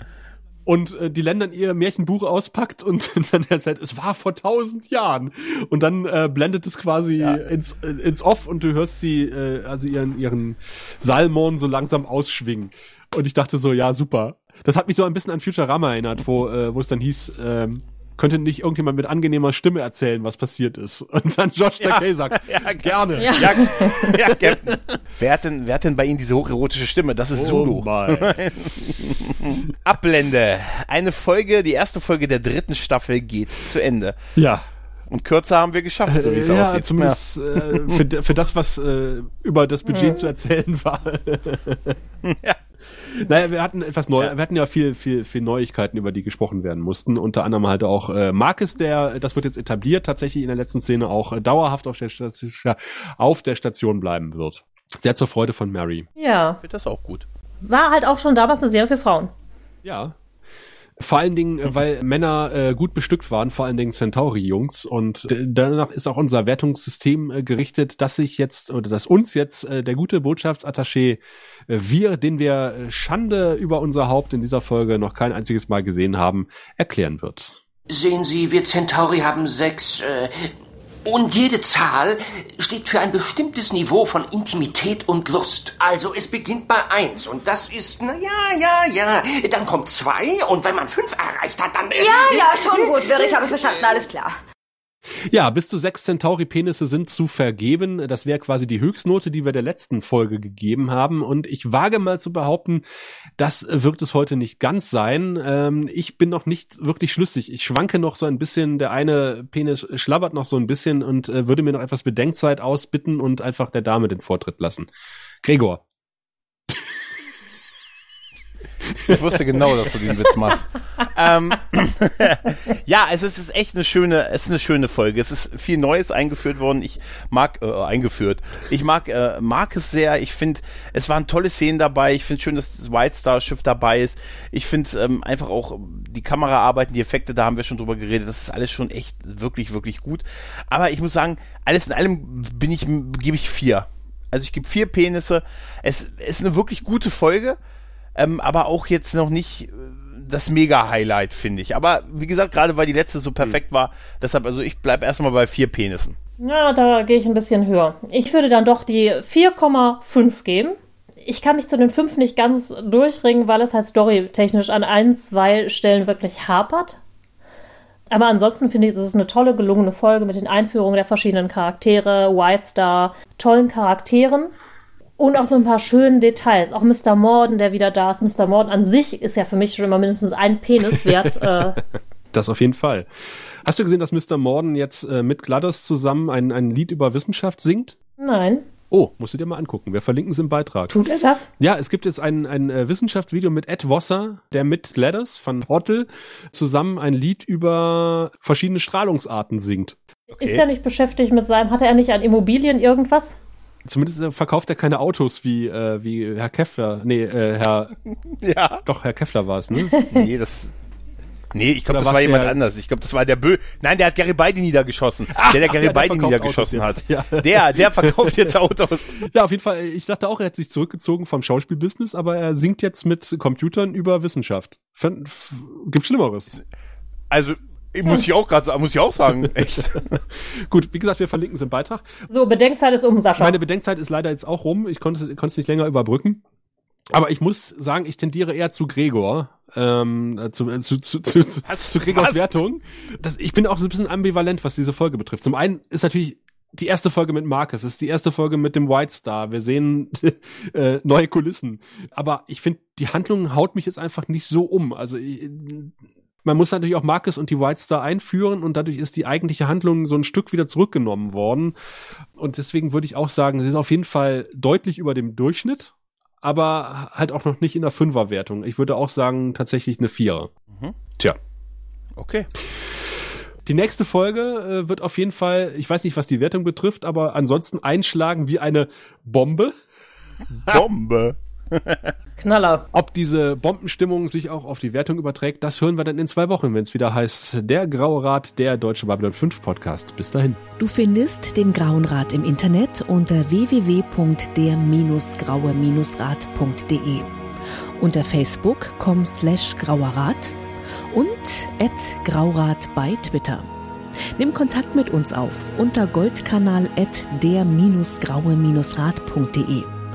und äh, die Len dann ihr Märchenbuch auspackt und *laughs* dann erzählt, es war vor tausend Jahren. Und dann äh, blendet es quasi ins, äh, ins Off und du hörst sie, äh, also ihren, ihren Salmon so langsam ausschwingen. Und ich dachte so, ja, super. Das hat mich so ein bisschen an Futurama erinnert, wo, äh, wo es dann hieß, ähm, könnte nicht irgendjemand mit angenehmer Stimme erzählen, was passiert ist. *laughs* Und dann Josh Takei sagt, ja, gerne. Ja, ja, ja *laughs* Captain. Wer hat, denn, wer hat denn bei Ihnen diese hocherotische Stimme? Das ist Zulu. Oh mein. *laughs* Ablende. Eine Folge, die erste Folge der dritten Staffel geht zu Ende. Ja. Und kürzer haben wir geschafft, so wie es ja, aussieht. zumindest äh, für, für das, was äh, über das Budget zu erzählen war. Ja. *laughs* Naja, wir hatten etwas neu, Ja. wir hatten ja viel, viel, viel Neuigkeiten, über die gesprochen werden mussten. Unter anderem halt auch äh, Marcus, der, das wird jetzt etabliert, tatsächlich in der letzten Szene auch äh, dauerhaft auf der, Station, auf der Station bleiben wird. Sehr zur Freude von Mary. Ja, Ich finde das auch gut. war halt auch schon damals eine Serie für Frauen. Ja. Vor allen Dingen, äh, weil Männer äh, gut bestückt waren, vor allen Dingen Centauri-Jungs. Und äh, danach ist auch unser Wertungssystem äh, gerichtet, dass sich jetzt oder dass uns jetzt äh, der gute Botschaftsattaché äh, wir, den wir äh, Schande über unser Haupt in dieser Folge noch kein einziges Mal gesehen haben, erklären wird. Sehen Sie, wir Centauri haben sechs, äh, und jede Zahl steht für ein bestimmtes Niveau von Intimität und Lust. Also es beginnt bei eins und das ist, na ja, ja, ja. Dann kommt zwei und wenn man fünf erreicht hat, dann... Ja, ja, schon gut, Wirr, ich habe verstanden, alles klar. Ja, bis zu sechs Centauri-Penisse sind zu vergeben. Das wäre quasi die Höchstnote, die wir der letzten Folge gegeben haben. Und ich wage mal zu behaupten, das wird es heute nicht ganz sein. Ähm, ich bin noch nicht wirklich schlüssig. Ich schwanke noch so ein bisschen. Der eine Penis schlabbert noch so ein bisschen und äh, würde mir noch etwas Bedenkzeit ausbitten und einfach der Dame den Vortritt lassen. Gregor. Ich wusste genau, dass du den Witz machst. ähm, *clears throat* ja, also es ist echt eine schöne, es ist eine schöne Folge. Es ist viel Neues eingeführt worden. Ich mag äh, eingeführt. Ich mag äh, mag es sehr. Ich finde, es waren tolle Szenen dabei. Ich finde schön, dass das White Star Schiff dabei ist. Ich finde ähm, einfach auch die Kameraarbeiten, die Effekte, da haben wir schon drüber geredet. Das ist alles schon echt wirklich wirklich gut. Aber ich muss sagen, alles in allem bin ich gebe ich vier. Also ich gebe vier Penisse. Es ist eine wirklich gute Folge ähm, aber auch jetzt noch nicht äh, das Mega-Highlight, finde ich. Aber wie gesagt, gerade weil die letzte so perfekt war, deshalb, also ich bleib erstmal bei vier Penissen. Ja, da gehe ich ein bisschen höher. Ich würde dann doch die 4,5 geben. Ich kann mich zu den 5 nicht ganz durchringen, weil es halt storytechnisch an ein, zwei Stellen wirklich hapert. Aber ansonsten finde ich, es ist eine tolle, gelungene Folge mit den Einführungen der verschiedenen Charaktere, White Star, tollen Charakteren und auch so ein paar schönen Details. Auch Mr. Morden, der wieder da ist. Mr. Morden an sich ist ja für mich schon immer mindestens ein Penis wert. *laughs* äh, Das auf jeden Fall. Hast du gesehen, dass Mr. Morden jetzt äh, mit Gladys zusammen ein, ein Lied über Wissenschaft singt? nein, Oh, musst du dir mal angucken. Wir verlinken es im Beitrag. tut er das? Ja, es gibt jetzt ein, ein äh, Wissenschaftsvideo mit Ed Wasser, der mit Gladys von Portal zusammen ein Lied über verschiedene Strahlungsarten singt. Ist er nicht beschäftigt mit seinem, hatte er nicht an Immobilien irgendwas? Zumindest äh, verkauft er keine Autos wie, äh, wie Herr Keffler. Nee, äh, Herr, *laughs* Ja. doch, Herr Keffler war es, ne? *laughs* Nee, das. Nee, ich glaube, das war jemand der- anders. Ich glaube, das war der Bö. Nein, der hat Garibaldi niedergeschossen. *laughs* der, der ach ja, der niedergeschossen hat. Ja. Der, der verkauft jetzt Autos. Ja, auf jeden Fall. Ich dachte auch, er hat sich zurückgezogen vom Schauspielbusiness, aber er singt jetzt mit Computern über Wissenschaft. F- Gibt Schlimmeres. Also, muss ich auch gerade sagen, muss ich auch sagen, *laughs* echt. Gut, wie gesagt, wir verlinken es im Beitrag. So, Bedenkzeit ist um, Sascha. Meine Bedenkzeit ist leider jetzt auch rum. Ich konnte konnte es nicht länger überbrücken. Aber ich muss sagen, ich tendiere eher zu Gregor. Ähm, äh, zu, äh, zu, zu, zu, zu, *laughs* Was? zu Gregors Was? Wertung. Das, ich bin auch so ein bisschen ambivalent, was diese Folge betrifft. Zum einen ist natürlich die erste Folge mit Marcus, es ist die erste Folge mit dem White Star. Wir sehen *laughs* äh, neue Kulissen. Aber ich finde, die Handlung haut mich jetzt einfach nicht so um. Also ich, man muss natürlich auch Marcus und die White Star einführen und dadurch ist die eigentliche Handlung so ein Stück wieder zurückgenommen worden. Und deswegen würde ich auch sagen, sie ist auf jeden Fall deutlich über dem Durchschnitt, aber halt auch noch nicht in der Fünferwertung. Ich würde auch sagen, tatsächlich eine Vierer. Tja. Okay. Die nächste Folge äh, wird auf jeden Fall, ich weiß nicht, was die Wertung betrifft, aber ansonsten einschlagen wie eine Bombe. Bombe. *laughs* Knaller. Ob diese Bombenstimmung sich auch auf die Wertung überträgt, das hören wir dann in zwei Wochen, wenn es wieder heißt, der Graue Rat, der Deutsche Babylon 5 Podcast. Bis dahin. Du findest den Grauen Rat im Internet unter www.der-graue-rat.de, unter facebook.com slash grauerrat und at graurat bei Twitter. Nimm Kontakt mit uns auf unter goldkanal at der-graue-rat.de.